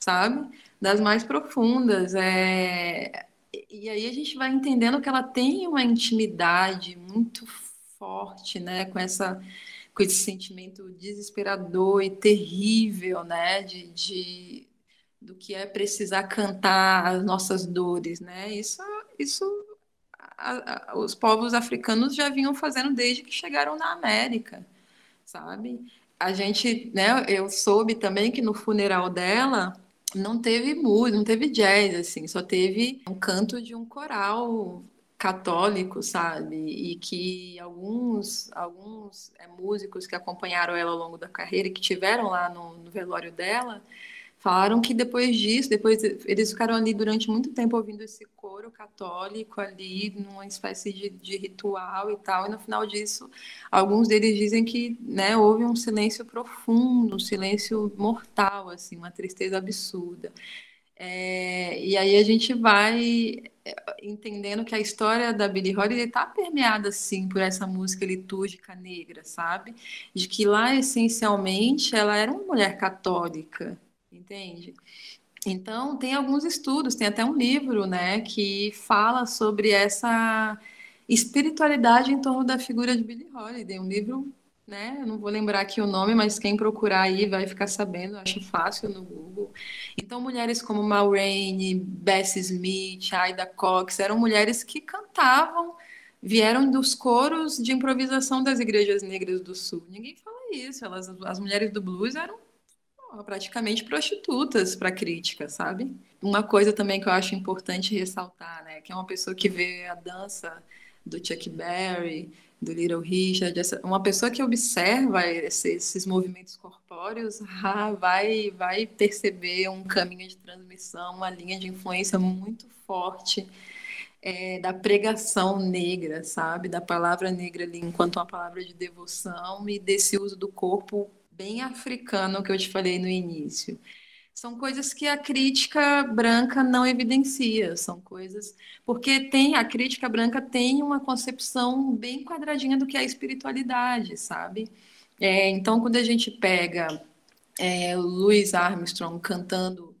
sabe? Das mais profundas. É... E aí a gente vai entendendo que ela tem uma intimidade muito forte, né? Com essa com esse sentimento desesperador e terrível, né? De, de do que é precisar cantar as nossas dores, né? Isso, isso a, a, os povos africanos já vinham fazendo desde que chegaram na América, sabe? A gente, né? Eu soube também que no funeral dela não teve música, não teve jazz, assim, só teve um canto de um coral católico, sabe? E que alguns, alguns é, músicos que acompanharam ela ao longo da carreira que tiveram lá no, no velório dela, falaram que depois disso, depois eles ficaram ali durante muito tempo ouvindo esse coro católico ali, numa espécie de, de, ritual e tal, e no final disso, alguns deles dizem que né, houve um silêncio profundo, um silêncio mortal, assim, uma tristeza absurda. É, e aí a gente vai é, entendendo que a história da Billie Holiday está permeada, sim, por essa música litúrgica negra, sabe? De que lá, essencialmente, ela era uma mulher católica, entende? Então, tem alguns estudos, tem até um livro, né, que fala sobre essa espiritualidade em torno da figura de Billie Holiday, um livro, né, não vou lembrar aqui o nome, mas quem procurar aí vai ficar sabendo, acho fácil no Google. Então, mulheres como Ma Rainey, Bessie Smith, Aida Cox, eram mulheres que cantavam, vieram dos coros de improvisação das igrejas negras do Sul. Ninguém fala isso, elas, as mulheres do blues eram praticamente prostitutas para crítica, sabe? Uma coisa também que eu acho importante ressaltar, né, que é uma pessoa que vê a dança do Chuck Berry, do Little Richard, essa, uma pessoa que observa esses, esses movimentos corpóreos ah, vai, vai perceber um caminho de transmissão, uma linha de influência muito forte é, da pregação negra, sabe? Da palavra negra ali enquanto uma palavra de devoção e desse uso do corpo bem africano que eu te falei no início. São coisas que a crítica branca não evidencia, são coisas porque tem a crítica branca tem uma concepção bem quadradinha do que é a espiritualidade, sabe? É, então, quando a gente pega é, Louis Armstrong cantando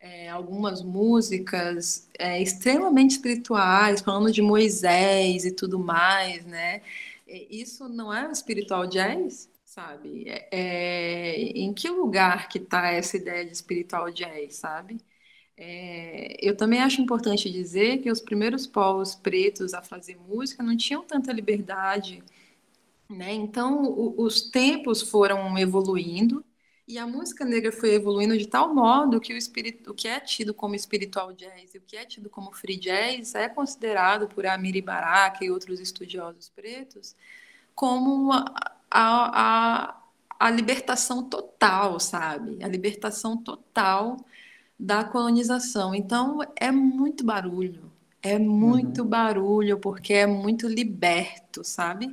é, algumas músicas é, extremamente espirituais, falando de Moisés e tudo mais, né? É, isso não é espiritual jazz? Sabe? É, é, em que lugar que está essa ideia de espiritual jazz, sabe? É, eu também acho importante dizer que os primeiros povos pretos a fazer música não tinham tanta liberdade, né? Então, o, os tempos foram evoluindo e a música negra foi evoluindo de tal modo que o, espírito, o que é tido como espiritual jazz e o que é tido como free jazz é considerado por Amiri Baraka e outros estudiosos pretos como uma, a, a, a libertação total, sabe? A libertação total da colonização. Então, é muito barulho. É muito uhum. barulho, porque é muito liberto, sabe?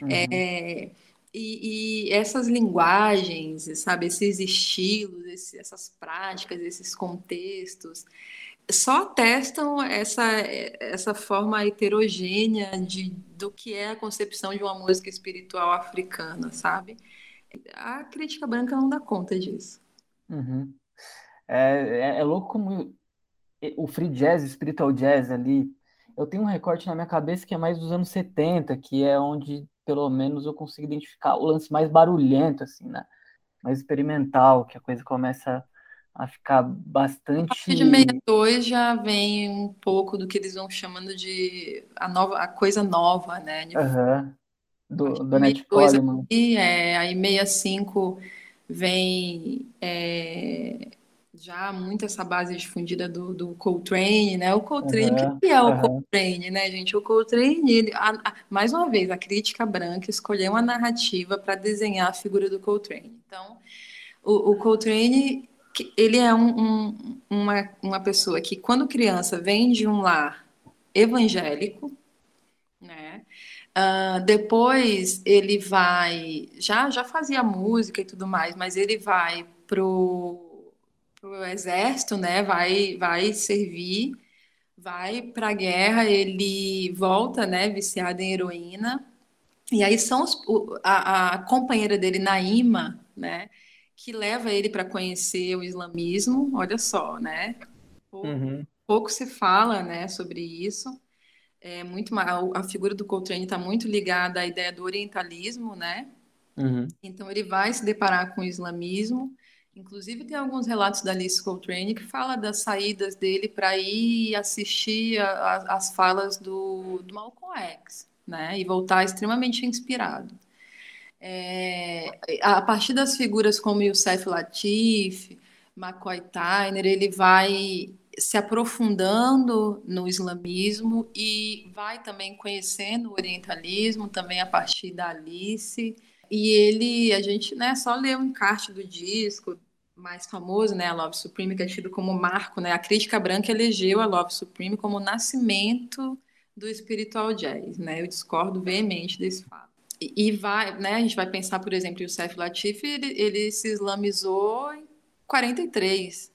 Uhum. É, e, e, essas linguagens, sabe, esses estilos, esses, essas práticas, esses contextos, só atestam essa, essa forma heterogênea de, do que é a concepção de uma música espiritual africana, sabe? A crítica branca não dá conta disso. Uhum. É, é, é, louco como o free jazz, o spiritual jazz ali, eu tenho um recorte na minha cabeça que é mais dos anos 70, que é onde, pelo menos, eu consigo identificar o lance mais barulhento, assim, né? Mais experimental, que a coisa começa a ficar bastante. A partir de 62 já vem um pouco do que eles vão chamando de a, nova, a coisa nova, né? Uhum. Do, do Net Coleman. Aí, é, aí 65 vem é, já muito essa base difundida do, do Coltrane, né? O Coltrane, uhum. o que é o uhum. Coltrane, né, gente? O Coltrane, ele, a, a, mais uma vez, a crítica branca escolheu uma narrativa para desenhar a figura do Coltrane. Então, o, o Coltrane ele é um, um, uma, uma pessoa que, quando criança, vem de um lar evangélico, né? Uh, depois ele vai, já, já fazia música e tudo mais, mas ele vai pro, pro exército, né? Vai, vai servir, vai para a guerra, ele volta, né? Viciado em heroína. E aí são os, a, a companheira dele, Naima, né? Que leva ele para conhecer o islamismo, olha só, né? Pouco, uhum. pouco se fala, né, sobre isso. É muito a figura do Coltrane está muito ligada à ideia do orientalismo, né? Uhum. Então ele vai se deparar com o islamismo. Inclusive tem alguns relatos da Alice Coltrane que fala das saídas dele para ir assistir as falas do, do Malcolm X, né? E voltar extremamente inspirado. É, a partir das figuras como Youssef Latif, McCoy Tyner, ele vai se aprofundando no islamismo e vai também conhecendo o orientalismo, também a partir da Alice. E ele, a gente né, só lê o encarte do disco mais famoso, né, a Love Supreme, que é tido como marco, né, a crítica branca elegeu a Love Supreme como o nascimento do spiritual jazz, né, eu discordo veemente desse fato. E vai, né, a gente vai pensar, por exemplo, o Seth Latif, ele, ele se islamizou em 43,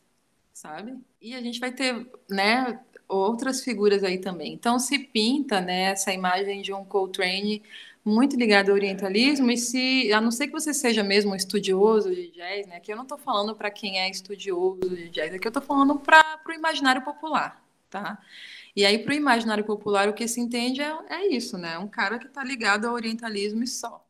sabe? E a gente vai ter, né, outras figuras aí também. Então se pinta, né, essa imagem de um Coltrane muito ligado ao orientalismo e se, a não ser que você seja mesmo um estudioso de jazz, né, que eu não estou falando para quem é estudioso de jazz, aqui eu estou falando para o imaginário popular, tá? E aí, para o imaginário popular, o que se entende é, é isso, né? Um cara que está ligado ao orientalismo e só.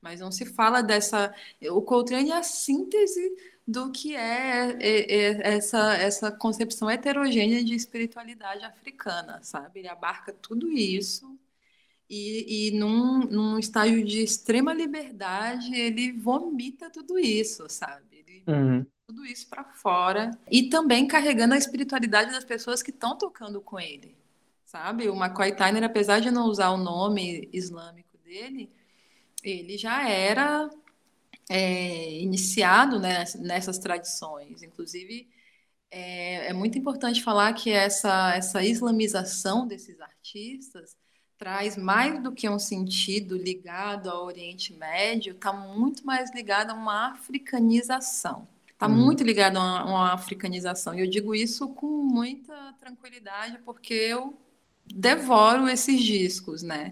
Mas não se fala dessa. O Coltrane é a síntese do que é, é, é essa, essa concepção heterogênea de espiritualidade africana, sabe? Ele abarca tudo isso e, e num, num estágio de extrema liberdade, ele vomita tudo isso, sabe? Ele uhum. Tudo isso para fora e também carregando a espiritualidade das pessoas que estão tocando com ele, sabe? O McCoy Tyner, apesar de não usar o nome islâmico dele, ele já era é, iniciado né, nessas tradições. Inclusive, é, é, muito importante falar que essa, essa islamização desses artistas traz mais do que um sentido ligado ao Oriente Médio, está muito mais ligado a uma africanização. Está hum. muito ligado a uma, uma africanização. E eu digo isso com muita tranquilidade, porque eu devoro esses discos, né?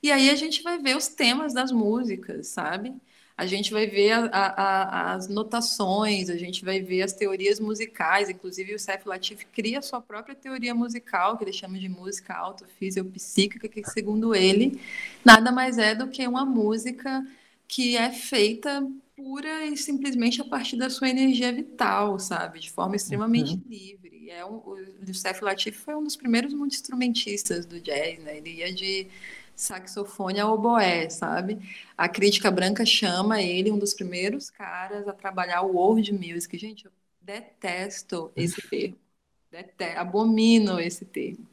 E aí a gente vai ver os temas das músicas, sabe? A gente vai ver a, a, as notações, a gente vai ver as teorias musicais, inclusive o Seth Latif cria a sua própria teoria musical, que ele chama de música autofisiopsíquica, que segundo ele, nada mais é do que uma música que é feita pura e simplesmente a partir da sua energia vital, sabe? De forma extremamente uhum. livre. É um, o, Seth Latif foi um dos primeiros multi-instrumentistas do jazz, né? Ele ia de saxofone ao oboé, sabe? A crítica branca chama ele um dos primeiros caras a trabalhar o world music. Gente, eu detesto esse termo. Detesto, abomino esse termo.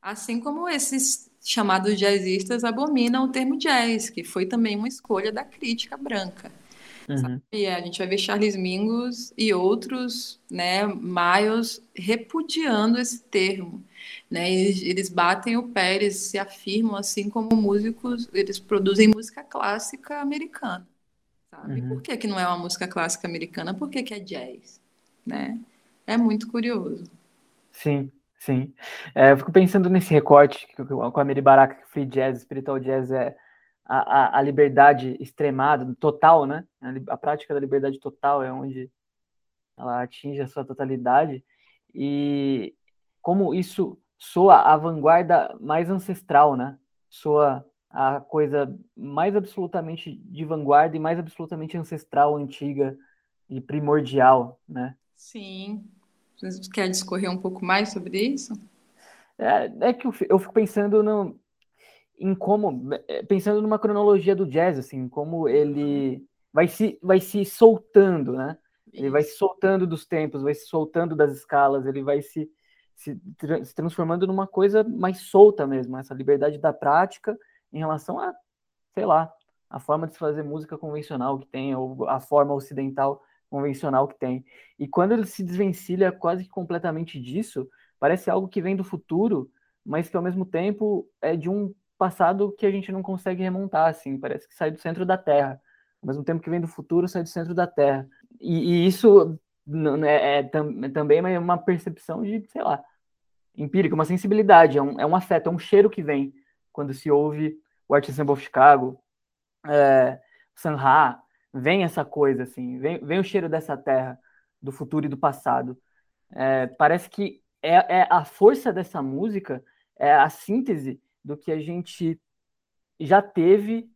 Assim como esses chamados jazzistas abominam o termo jazz, que foi também uma escolha da crítica branca. Uhum. A gente vai ver Charles Mingus e outros, né, Miles, repudiando esse termo. Né? Eles, eles batem o pé, eles se afirmam assim como músicos, eles produzem música clássica americana. Sabe? Uhum. Por que, que não é uma música clássica americana? Por que, que é jazz? Né? É muito curioso. Sim, sim. É, eu fico pensando nesse recorte com a Mary Baraka, que free jazz, spiritual jazz é a, a, a liberdade extremada, total, né? A, a, prática da liberdade total é onde ela atinge a sua totalidade. E como isso soa a vanguarda mais ancestral, né? Soa a coisa mais absolutamente de vanguarda e mais absolutamente ancestral, antiga e primordial, né? Sim. Você quer discorrer um pouco mais sobre isso? É, é que eu, eu fico pensando no, em como, é, pensando numa cronologia do jazz, assim, como ele vai se, vai se soltando, né? Ele vai se soltando dos tempos, vai se soltando das escalas, ele vai se, se, se transformando numa coisa mais solta mesmo, essa liberdade da prática em relação a, sei lá, a forma de se fazer música convencional que tem, ou a forma ocidental convencional que tem. E quando ele se desvencilha quase que completamente disso, parece algo que vem do futuro, mas que ao mesmo tempo é de um passado que a gente não consegue remontar, assim, parece que sai do centro da Terra. Ao mesmo tempo que vem do futuro, sai do centro da Terra. E, e isso é, é, é também uma percepção de, sei lá, empírica, uma sensibilidade, é um, é um afeto, é um cheiro que vem quando se ouve o Art Ensemble of Chicago, é, Sanha, vem essa coisa, assim, vem, vem o cheiro dessa terra, do futuro e do passado. É, parece que é, é a força dessa música, é a síntese do que a gente já teve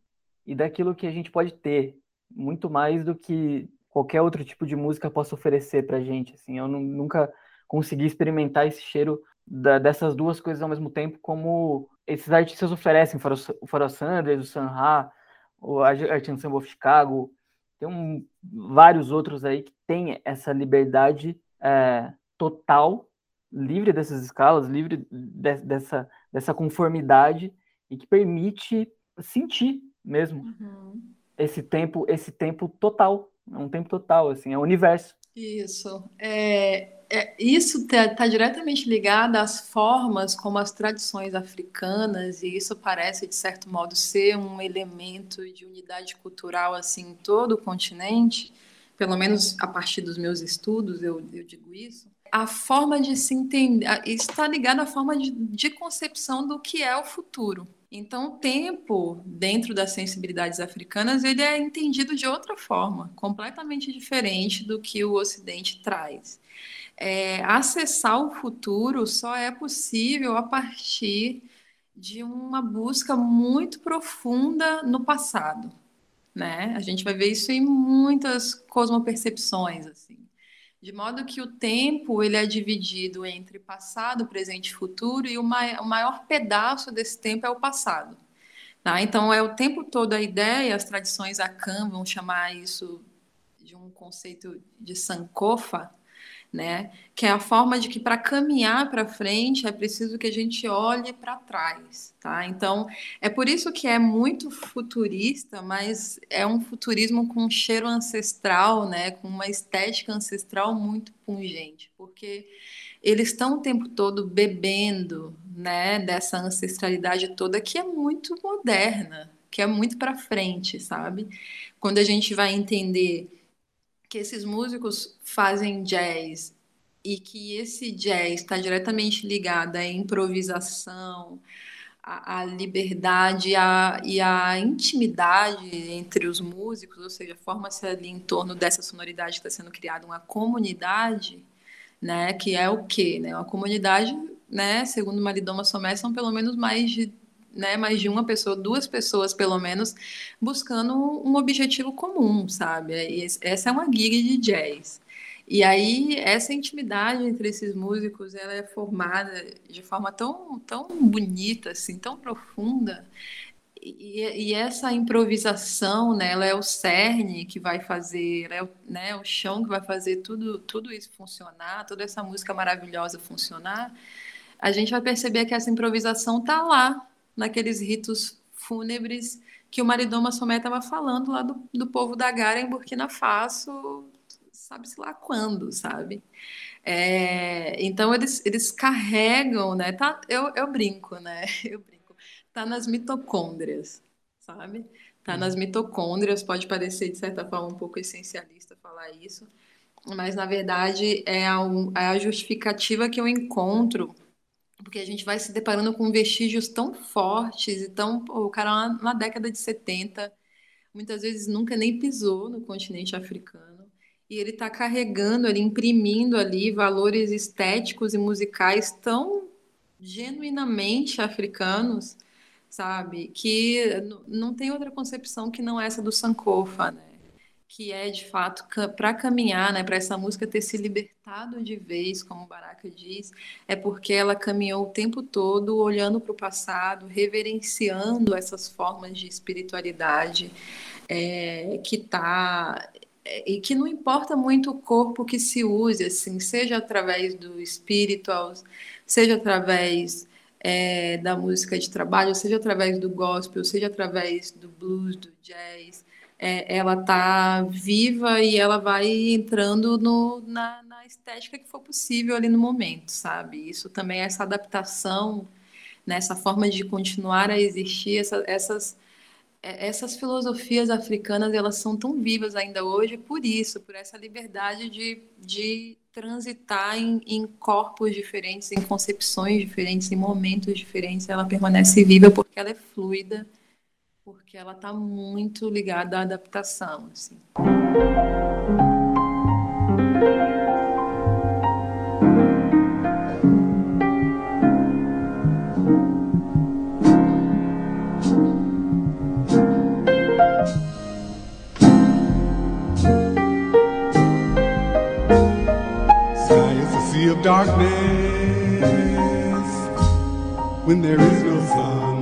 e daquilo que a gente pode ter, muito mais do que qualquer outro tipo de música possa oferecer para gente. Assim, eu nunca consegui experimentar esse cheiro da, dessas duas coisas ao mesmo tempo, como esses artistas oferecem, o Pharoah Sanders, o Sanha, o Art Ensemble of Chicago, tem um, vários outros aí que têm essa liberdade é, total, livre dessas escalas, livre de, dessa dessa conformidade e que permite sentir mesmo uhum. esse tempo, esse tempo total, é um tempo total, assim, é o universo. Isso. É, é isso está tá diretamente ligado às formas como as tradições africanas, e isso parece, de certo modo, ser um elemento de unidade cultural assim, em todo o continente, pelo menos a partir dos meus estudos, eu, eu digo isso a forma de se entender, está ligado à forma de, de concepção do que é o futuro. Então, o tempo, dentro das sensibilidades africanas, ele é entendido de outra forma, completamente diferente do que o Ocidente traz. É, acessar o futuro só é possível a partir de uma busca muito profunda no passado. Né? A gente vai ver isso em muitas cosmopercepções. Assim de modo que o tempo ele é dividido entre passado, presente e futuro, e o, mai o maior pedaço desse tempo é o passado. Tá? Então, é o tempo todo a ideia, as tradições Akan vão chamar isso de um conceito de sankofa, né? Que é a forma de que para caminhar para frente é preciso que a gente olhe para trás, tá? Então, é por isso que é muito futurista, mas é um futurismo com um cheiro ancestral, né? Com uma estética ancestral muito pungente, porque eles estão o tempo todo bebendo, né, dessa ancestralidade toda que é muito moderna, que é muito para frente, sabe? Quando a gente vai entender que esses músicos fazem jazz e que esse jazz está diretamente ligado à improvisação, à, à liberdade à, e à intimidade entre os músicos, ou seja, forma-se ali em torno dessa sonoridade que está sendo criada uma comunidade, né, que é o quê? Né? Uma comunidade, né, segundo Maridoma Somé, são pelo menos mais de né, mais de uma pessoa, duas pessoas pelo menos, buscando um objetivo comum, sabe? E essa é uma gig de jazz. E aí essa intimidade entre esses músicos, ela é formada de forma tão, tão bonita, assim, tão profunda. E, e essa improvisação, né, ela é o cerne que vai fazer, é o, né, o chão que vai fazer tudo, tudo isso funcionar, toda essa música maravilhosa funcionar. A gente vai perceber que essa improvisação está lá, naqueles ritos fúnebres que o Maridoma Somé estava falando lá do, do povo da Gara em Burkina Faso, sabe-se lá quando, sabe? É, então eles, eles carregam, né? Tá, eu, eu brinco, né? Eu brinco. Tá nas mitocôndrias, sabe? Tá nas mitocôndrias, pode parecer de certa forma um pouco essencialista falar isso, mas na verdade é a, é a justificativa que eu encontro porque a gente vai se deparando com vestígios tão fortes e tão. Pô, o cara lá na década de 70, muitas vezes nunca nem pisou no continente africano. E ele está carregando ali, imprimindo ali valores estéticos e musicais tão genuinamente africanos, sabe? Que não tem outra concepção que não essa do Sankofa, né? Que é de fato para caminhar, né, para essa música ter se libertado de vez, como Baraka diz, é porque ela caminhou o tempo todo olhando para o passado, reverenciando essas formas de espiritualidade é, que tá é, e que não importa muito o corpo que se use, assim, seja através do espiritual, seja através é, da música de trabalho, seja através do gospel, seja através do blues, do jazz, é, ela tá viva e ela vai entrando no, na, na, estética que for possível ali no momento, sabe? Isso também, essa adaptação, né, forma de continuar a existir, essa, essas, é, essas filosofias africanas, elas são tão vivas ainda hoje por isso, por essa liberdade de, de transitar em, em corpos diferentes, em concepções diferentes, em momentos diferentes, ela permanece viva porque ela é fluida, porque ela está muito ligada à adaptação. Assim. darkness when there is no sun.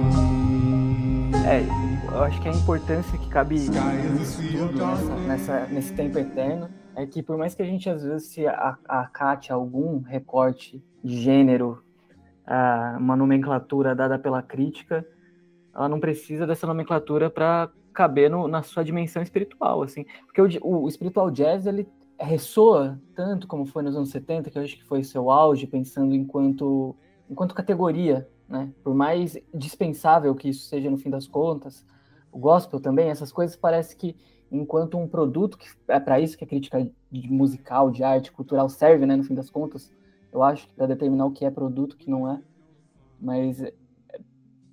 É, eu acho que a importância que cabe tudo, nessa, nessa, nesse tempo eterno, é que por mais que a gente às vezes se acate algum recorte de gênero, uma nomenclatura dada pela crítica, ela não precisa dessa nomenclatura para caber no, na sua dimensão espiritual, assim. Porque o, o espiritual jazz, ele ressoa tanto como foi nos anos 70, que eu acho que foi seu auge, pensando enquanto, enquanto categoria, né? Por mais dispensável que isso seja no fim das contas, o gospel também, essas coisas parece que enquanto um produto que é para isso que a crítica de musical, de arte, cultural serve, né, no fim das contas, eu acho que para determinar o que é produto, o que não é. Mas é,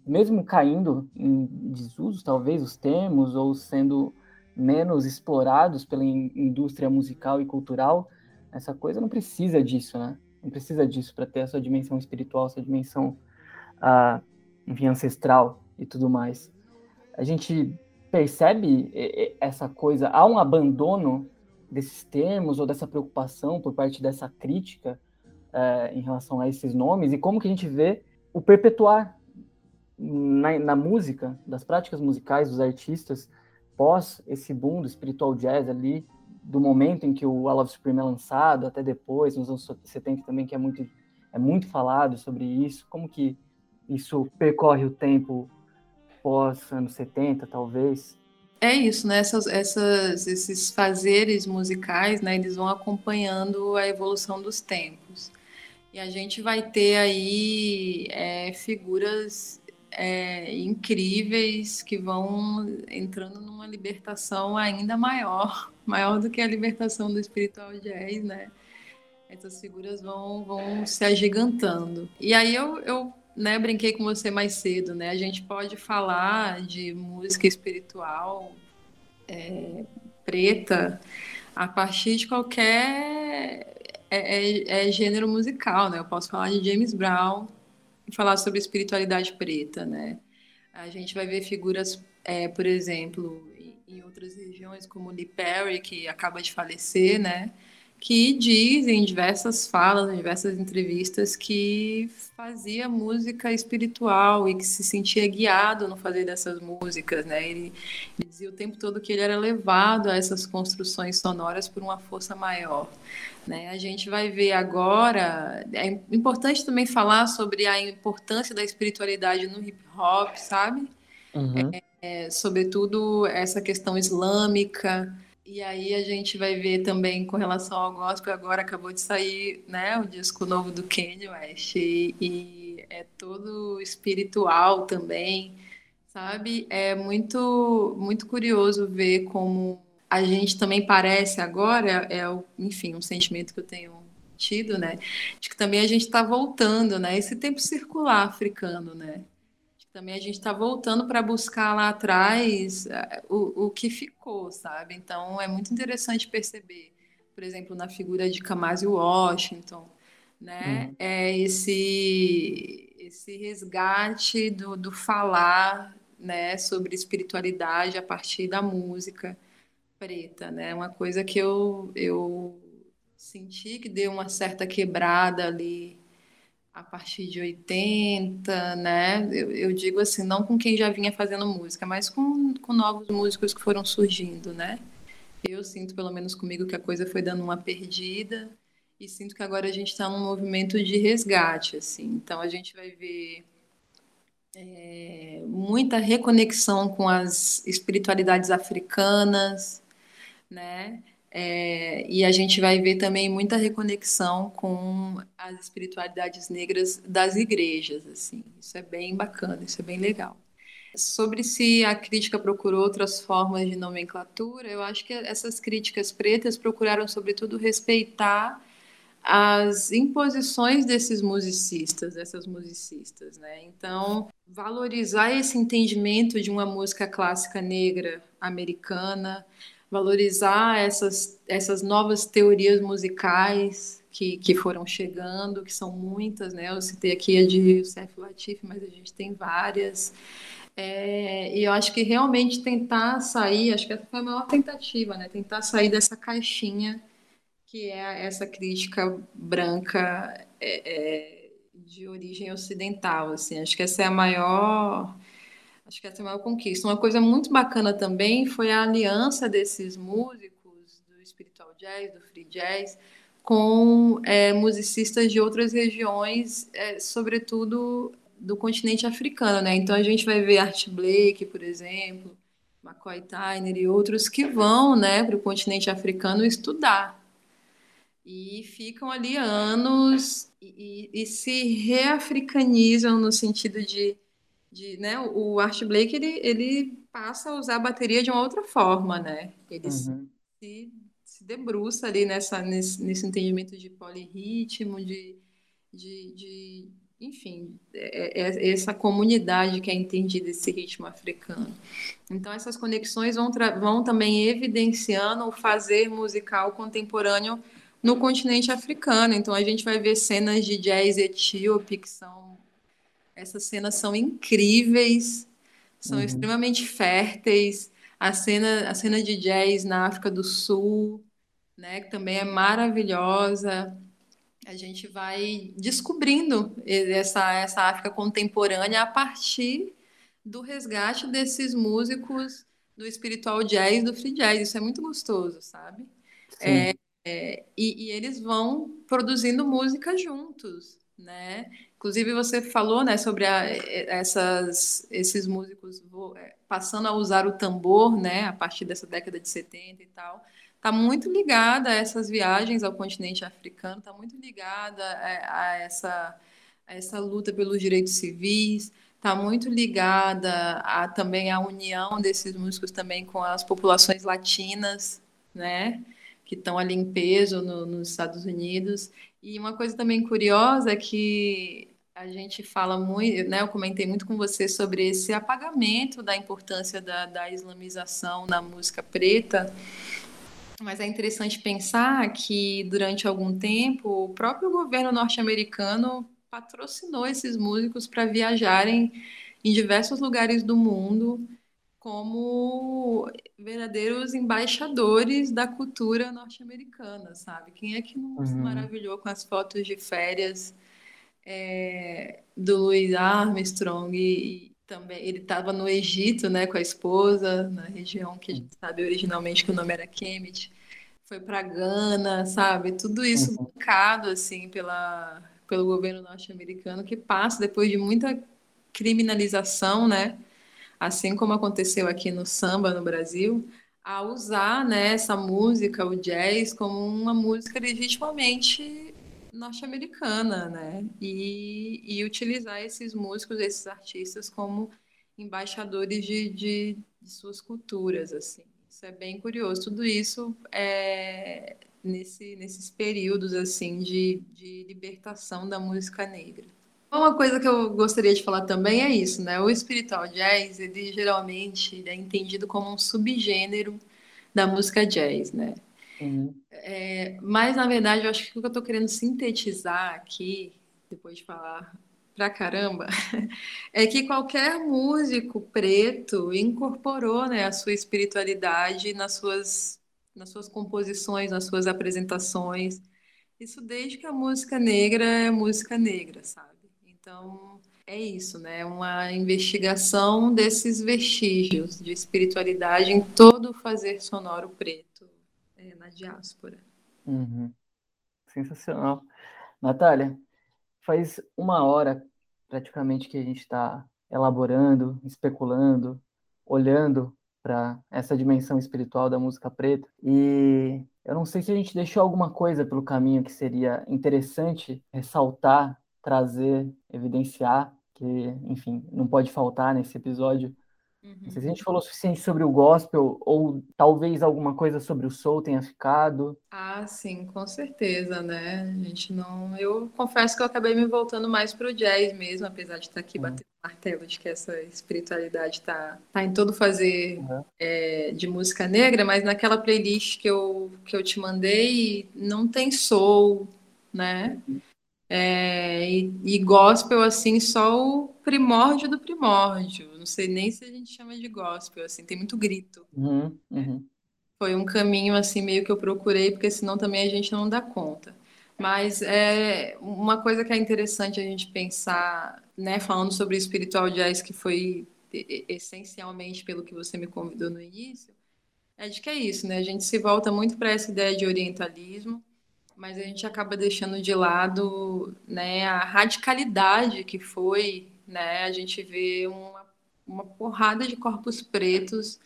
mesmo caindo em desuso, talvez os termos ou sendo menos explorados pela indústria musical e cultural, essa coisa não precisa disso, né? Não precisa disso para ter essa dimensão espiritual, essa dimensão, ah, enfim, ancestral e tudo mais a gente percebe essa coisa, há um abandono desses termos ou dessa preocupação por parte dessa crítica é, em relação a esses nomes? E como que a gente vê o perpetuar na, na, música, das práticas musicais dos artistas pós esse boom do spiritual jazz ali do momento em que o All of Supreme é lançado até depois, nos anos 70 também, que é muito, é muito falado sobre isso, como que isso percorre o tempo pós anos 70, talvez? É isso, né? Essas, essas, esses fazeres musicais, né? Eles vão acompanhando a evolução dos tempos. E a gente vai ter aí é, figuras é, incríveis que vão entrando numa libertação ainda maior, maior do que a libertação do espiritual jazz, né? Essas figuras vão, vão se agigantando. E aí eu, eu né, brinquei com você mais cedo, né? A gente pode falar de música espiritual é, preta a partir de qualquer é, é, é, gênero musical, né? Eu posso falar de James Brown e falar sobre espiritualidade preta, né? A gente vai ver figuras, é, por exemplo, em, em outras regiões, como Lee Perry, que acaba de falecer, né? Que diz em diversas falas, em diversas entrevistas, que fazia música espiritual e que se sentia guiado no fazer dessas músicas, né? Ele, ele, dizia o tempo todo que ele era levado a essas construções sonoras por uma força maior, né? A gente vai ver agora, é importante também falar sobre a importância da espiritualidade no hip hop, sabe? Uhum. É, é, sobretudo essa questão islâmica, e aí a gente vai ver também com relação ao gospel, agora acabou de sair né, o disco novo do Kanye West, e, e é todo espiritual também, sabe? É muito, muito curioso ver como a gente também parece agora, é, enfim, um sentimento que eu tenho tido, né? De que também a gente está voltando, né? Esse tempo circular africano, né? Também a gente está voltando para buscar lá atrás eh, o, o que ficou, sabe? Então é muito interessante perceber, por exemplo, na figura de Kamasi Washington, né? Hum. É esse esse resgate do, do falar, né, sobre espiritualidade a partir da música preta, né? Uma coisa que eu eu senti que deu uma certa quebrada ali a partir de 80, né? Eu, eu, digo assim, não com quem já vinha fazendo música, mas com, com novos músicos que foram surgindo, né? Eu sinto, pelo menos comigo, que a coisa foi dando uma perdida e sinto que agora a gente está num movimento de resgate, assim. Então a gente vai ver é, muita reconexão com as espiritualidades africanas, né? É, e a gente vai ver também muita reconexão com as espiritualidades negras das igrejas, assim. Isso é bem bacana, isso é bem legal. Sobre se a crítica procurou outras formas de nomenclatura, eu acho que essas críticas pretas procuraram, sobretudo, respeitar as imposições desses musicistas, dessas musicistas, né? Então, valorizar esse entendimento de uma música clássica negra americana, valorizar essas, essas novas teorias musicais que, que foram chegando, que são muitas, né? Eu citei aqui a de Youssef Latif, mas a gente tem várias. É, e eu acho que realmente tentar sair, acho que essa foi a maior tentativa, né? Tentar sair dessa caixinha que é essa crítica branca é, é, de origem ocidental, assim. Acho que essa é a maior Acho que essa é a maior conquista. Uma coisa muito bacana também foi a aliança desses músicos do spiritual jazz, do free jazz, com é, musicistas de outras regiões, é, sobretudo do continente africano, né? Então a gente vai ver Art Blake, por exemplo, McCoy Tyner e outros que vão, né, para o continente africano estudar e ficam ali anos e, e, e se reafricanizam no sentido de de, né, o Art Blake ele, ele passa a usar a bateria de uma outra forma, né? Ele uhum. se, se debruça ali nessa, nesse, nesse entendimento de polirritmo, de, de, de enfim, é, é, é essa comunidade que é entendida esse ritmo africano. Então essas conexões vão, vão também evidenciando o fazer musical contemporâneo no continente africano. Então a gente vai ver cenas de jazz etíope que são essas cenas são incríveis, são uhum. extremamente férteis. A cena, a cena de jazz na África do Sul, né, que também é maravilhosa. A gente vai descobrindo essa, essa África contemporânea a partir do resgate desses músicos do espiritual jazz, do free jazz. Isso é muito gostoso, sabe? É, é, e, e, eles vão produzindo música juntos, né? Inclusive você falou, né, sobre a, essas, esses músicos é, passando a usar o tambor, né, a partir dessa década de 70 e tal. Está muito ligada a essas viagens ao continente africano, está muito ligada a, a, essa, a essa luta pelos direitos civis, está muito ligada a, também à união desses músicos também com as populações latinas, né? Que estão ali em peso no, nos Estados Unidos. E uma coisa também curiosa é que a gente fala muito, né? Eu comentei muito com você sobre esse apagamento da importância da, da islamização na música preta. Mas é interessante pensar que durante algum tempo o próprio governo norte-americano patrocinou esses músicos para viajarem em diversos lugares do mundo como verdadeiros embaixadores da cultura norte-americana, sabe? Quem é que não uhum. se maravilhou com as fotos de férias é, do Louis Armstrong e, também ele estava no Egito, né, com a esposa, na região que a gente sabe originalmente que o nome era Kemet, foi para Gana, sabe? Tudo isso uhum. bancado assim pela pelo governo norte-americano que passa depois de muita criminalização, né? Assim como aconteceu aqui no samba no Brasil, a usar né, essa música, o jazz, como uma música legitimamente norte-americana, né? E, e utilizar esses músicos, esses artistas como embaixadores de, de, de suas culturas, assim. Isso é bem curioso. Tudo isso é, nesse, nesses períodos assim de, de libertação da música negra. Uma coisa que eu gostaria de falar também é isso, né? O spiritual jazz, ele geralmente é entendido como um subgênero da música jazz, né? É, mas, na verdade, eu acho que o que eu estou querendo sintetizar aqui, depois de falar pra caramba, é que qualquer músico preto incorporou né, a sua espiritualidade nas suas nas suas composições, nas suas apresentações. Isso desde que a música negra é música negra, sabe? Então, é isso, né? Uma investigação desses vestígios de espiritualidade em todo o fazer sonoro preto na diáspora. Uhum. Sensacional. Natália, faz uma hora praticamente que a gente está elaborando, especulando, olhando para essa dimensão espiritual da música preta. E eu não sei se a gente deixou alguma coisa pelo caminho que seria interessante ressaltar, trazer, evidenciar, que, enfim, não pode faltar nesse episódio. Uhum. Não sei se a gente falou o suficiente sobre o gospel, ou talvez alguma coisa sobre o soul tenha ficado. Ah, sim, com certeza, né? A gente não. Eu confesso que eu acabei me voltando mais para o jazz mesmo, apesar de estar aqui uhum. batendo martelo de que essa espiritualidade está tá em todo fazer uhum. é, de música negra, mas naquela playlist que eu, que eu te mandei não tem soul, né? É, e, e gospel, assim, só o primórdio do primórdio. Não sei nem se a gente chama de gospel, assim, tem muito grito. Uhum, uhum. Foi um caminho, assim, meio que eu procurei, porque senão também a gente não dá conta. Mas é uma coisa que é interessante a gente pensar, né, falando sobre o espiritual jazz, que foi essencialmente pelo que você me convidou no início, é de que é isso, né? A gente se volta muito para essa ideia de orientalismo, mas a gente acaba deixando de lado, né, a radicalidade que foi, né? A gente vê uma, uma porrada de corpos pretos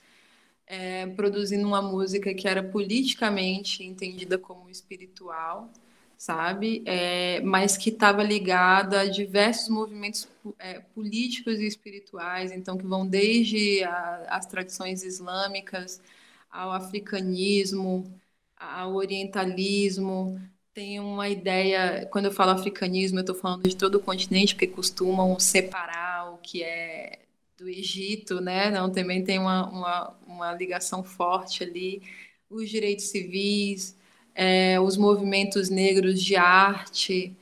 é, produzindo uma música que era politicamente entendida como espiritual sabe? É, mas que estava ligada a diversos movimentos é, políticos e espirituais, então que vão desde a, as tradições islâmicas ao africanismo, ao orientalismo. Tem uma ideia, quando eu falo africanismo, eu estou falando de todo o continente, porque costumam separar o que é do Egito, né? Não, também tem uma, uma, uma ligação forte ali, os direitos civis, é, os movimentos negros de arte,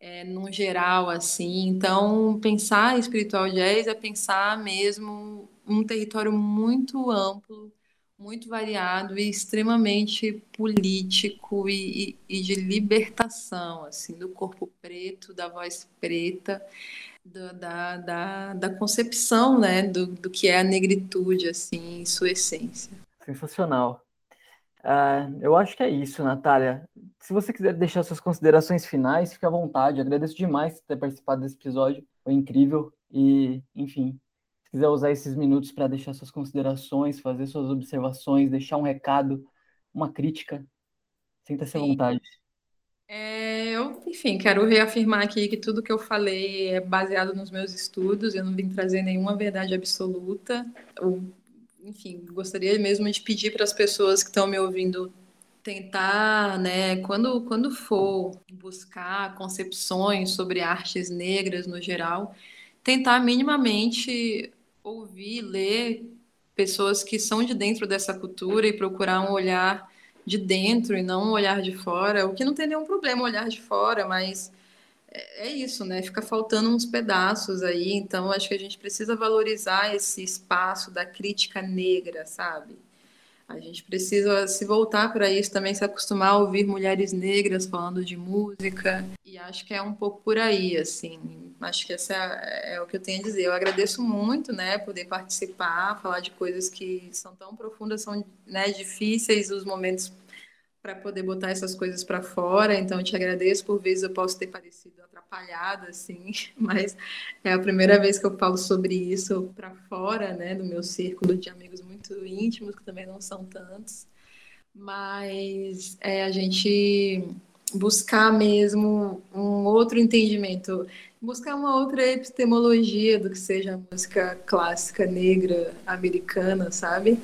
é, no geral, assim. Então, pensar espiritual jazz é pensar mesmo um território muito amplo, muito variado e extremamente político e, e, e de libertação, assim, do corpo preto, da voz preta, do, da, da, da concepção, né, do, do que é a negritude, assim, em sua essência. Sensacional. Uh, eu acho que é isso, Natália. Se você quiser deixar suas considerações finais, fique à vontade. agradeço demais por ter participado desse episódio. Foi incrível. E, enfim, quiser usar esses minutos para deixar suas considerações, fazer suas observações, deixar um recado, uma crítica, sinta-se à vontade. É, eu, enfim, quero reafirmar aqui que tudo que eu falei é baseado nos meus estudos, eu não vim trazer nenhuma verdade absoluta. Eu, enfim, gostaria mesmo de pedir para as pessoas que estão me ouvindo tentar, né, quando, quando for buscar concepções sobre artes negras no geral, tentar minimamente ouvir, ler pessoas que são de dentro dessa cultura e procurar um olhar de dentro e não um olhar de fora, o que não tem nenhum problema olhar de fora, mas é, é isso, né? Fica faltando uns pedaços aí, então acho que a gente precisa valorizar esse espaço da crítica negra, sabe? A gente precisa se voltar para isso também, se acostumar a ouvir mulheres negras falando de música. E acho que é um pouco por aí, assim. Acho que essa é, é o que eu tenho a dizer. Eu agradeço muito, né, poder participar, falar de coisas que são tão profundas, são né, difíceis os momentos para poder botar essas coisas para fora. Então, eu te agradeço por vezes eu posso ter parecido atrapalhada, assim, mas é a primeira vez que eu falo sobre isso para fora, né, do meu círculo de amigos muito íntimos, que também não são tantos. Mas é a gente buscar mesmo um outro entendimento, buscar uma outra epistemologia do que seja a música clássica negra americana, sabe?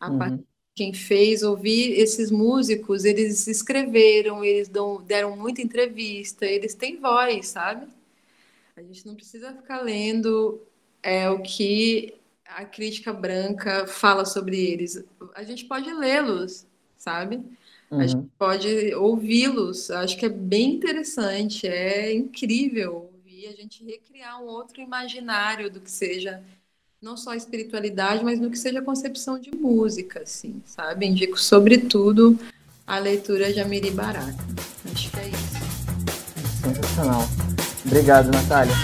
A uhum quem fez, ouvir esses músicos, eles escreveram, eles dão, deram muita entrevista, eles têm voz, sabe? A gente não precisa ficar lendo é, o que a crítica branca fala sobre eles. A gente pode lê-los, sabe? Uhum. A gente pode ouvi-los. Acho que é bem interessante, é incrível ouvir a gente recriar um outro imaginário do que seja não só a espiritualidade, mas no que seja a concepção de música, assim, sabe? Indico, sobretudo, a leitura de Amiri Baraka. Acho que é isso. Sensacional. Obrigado, Natália.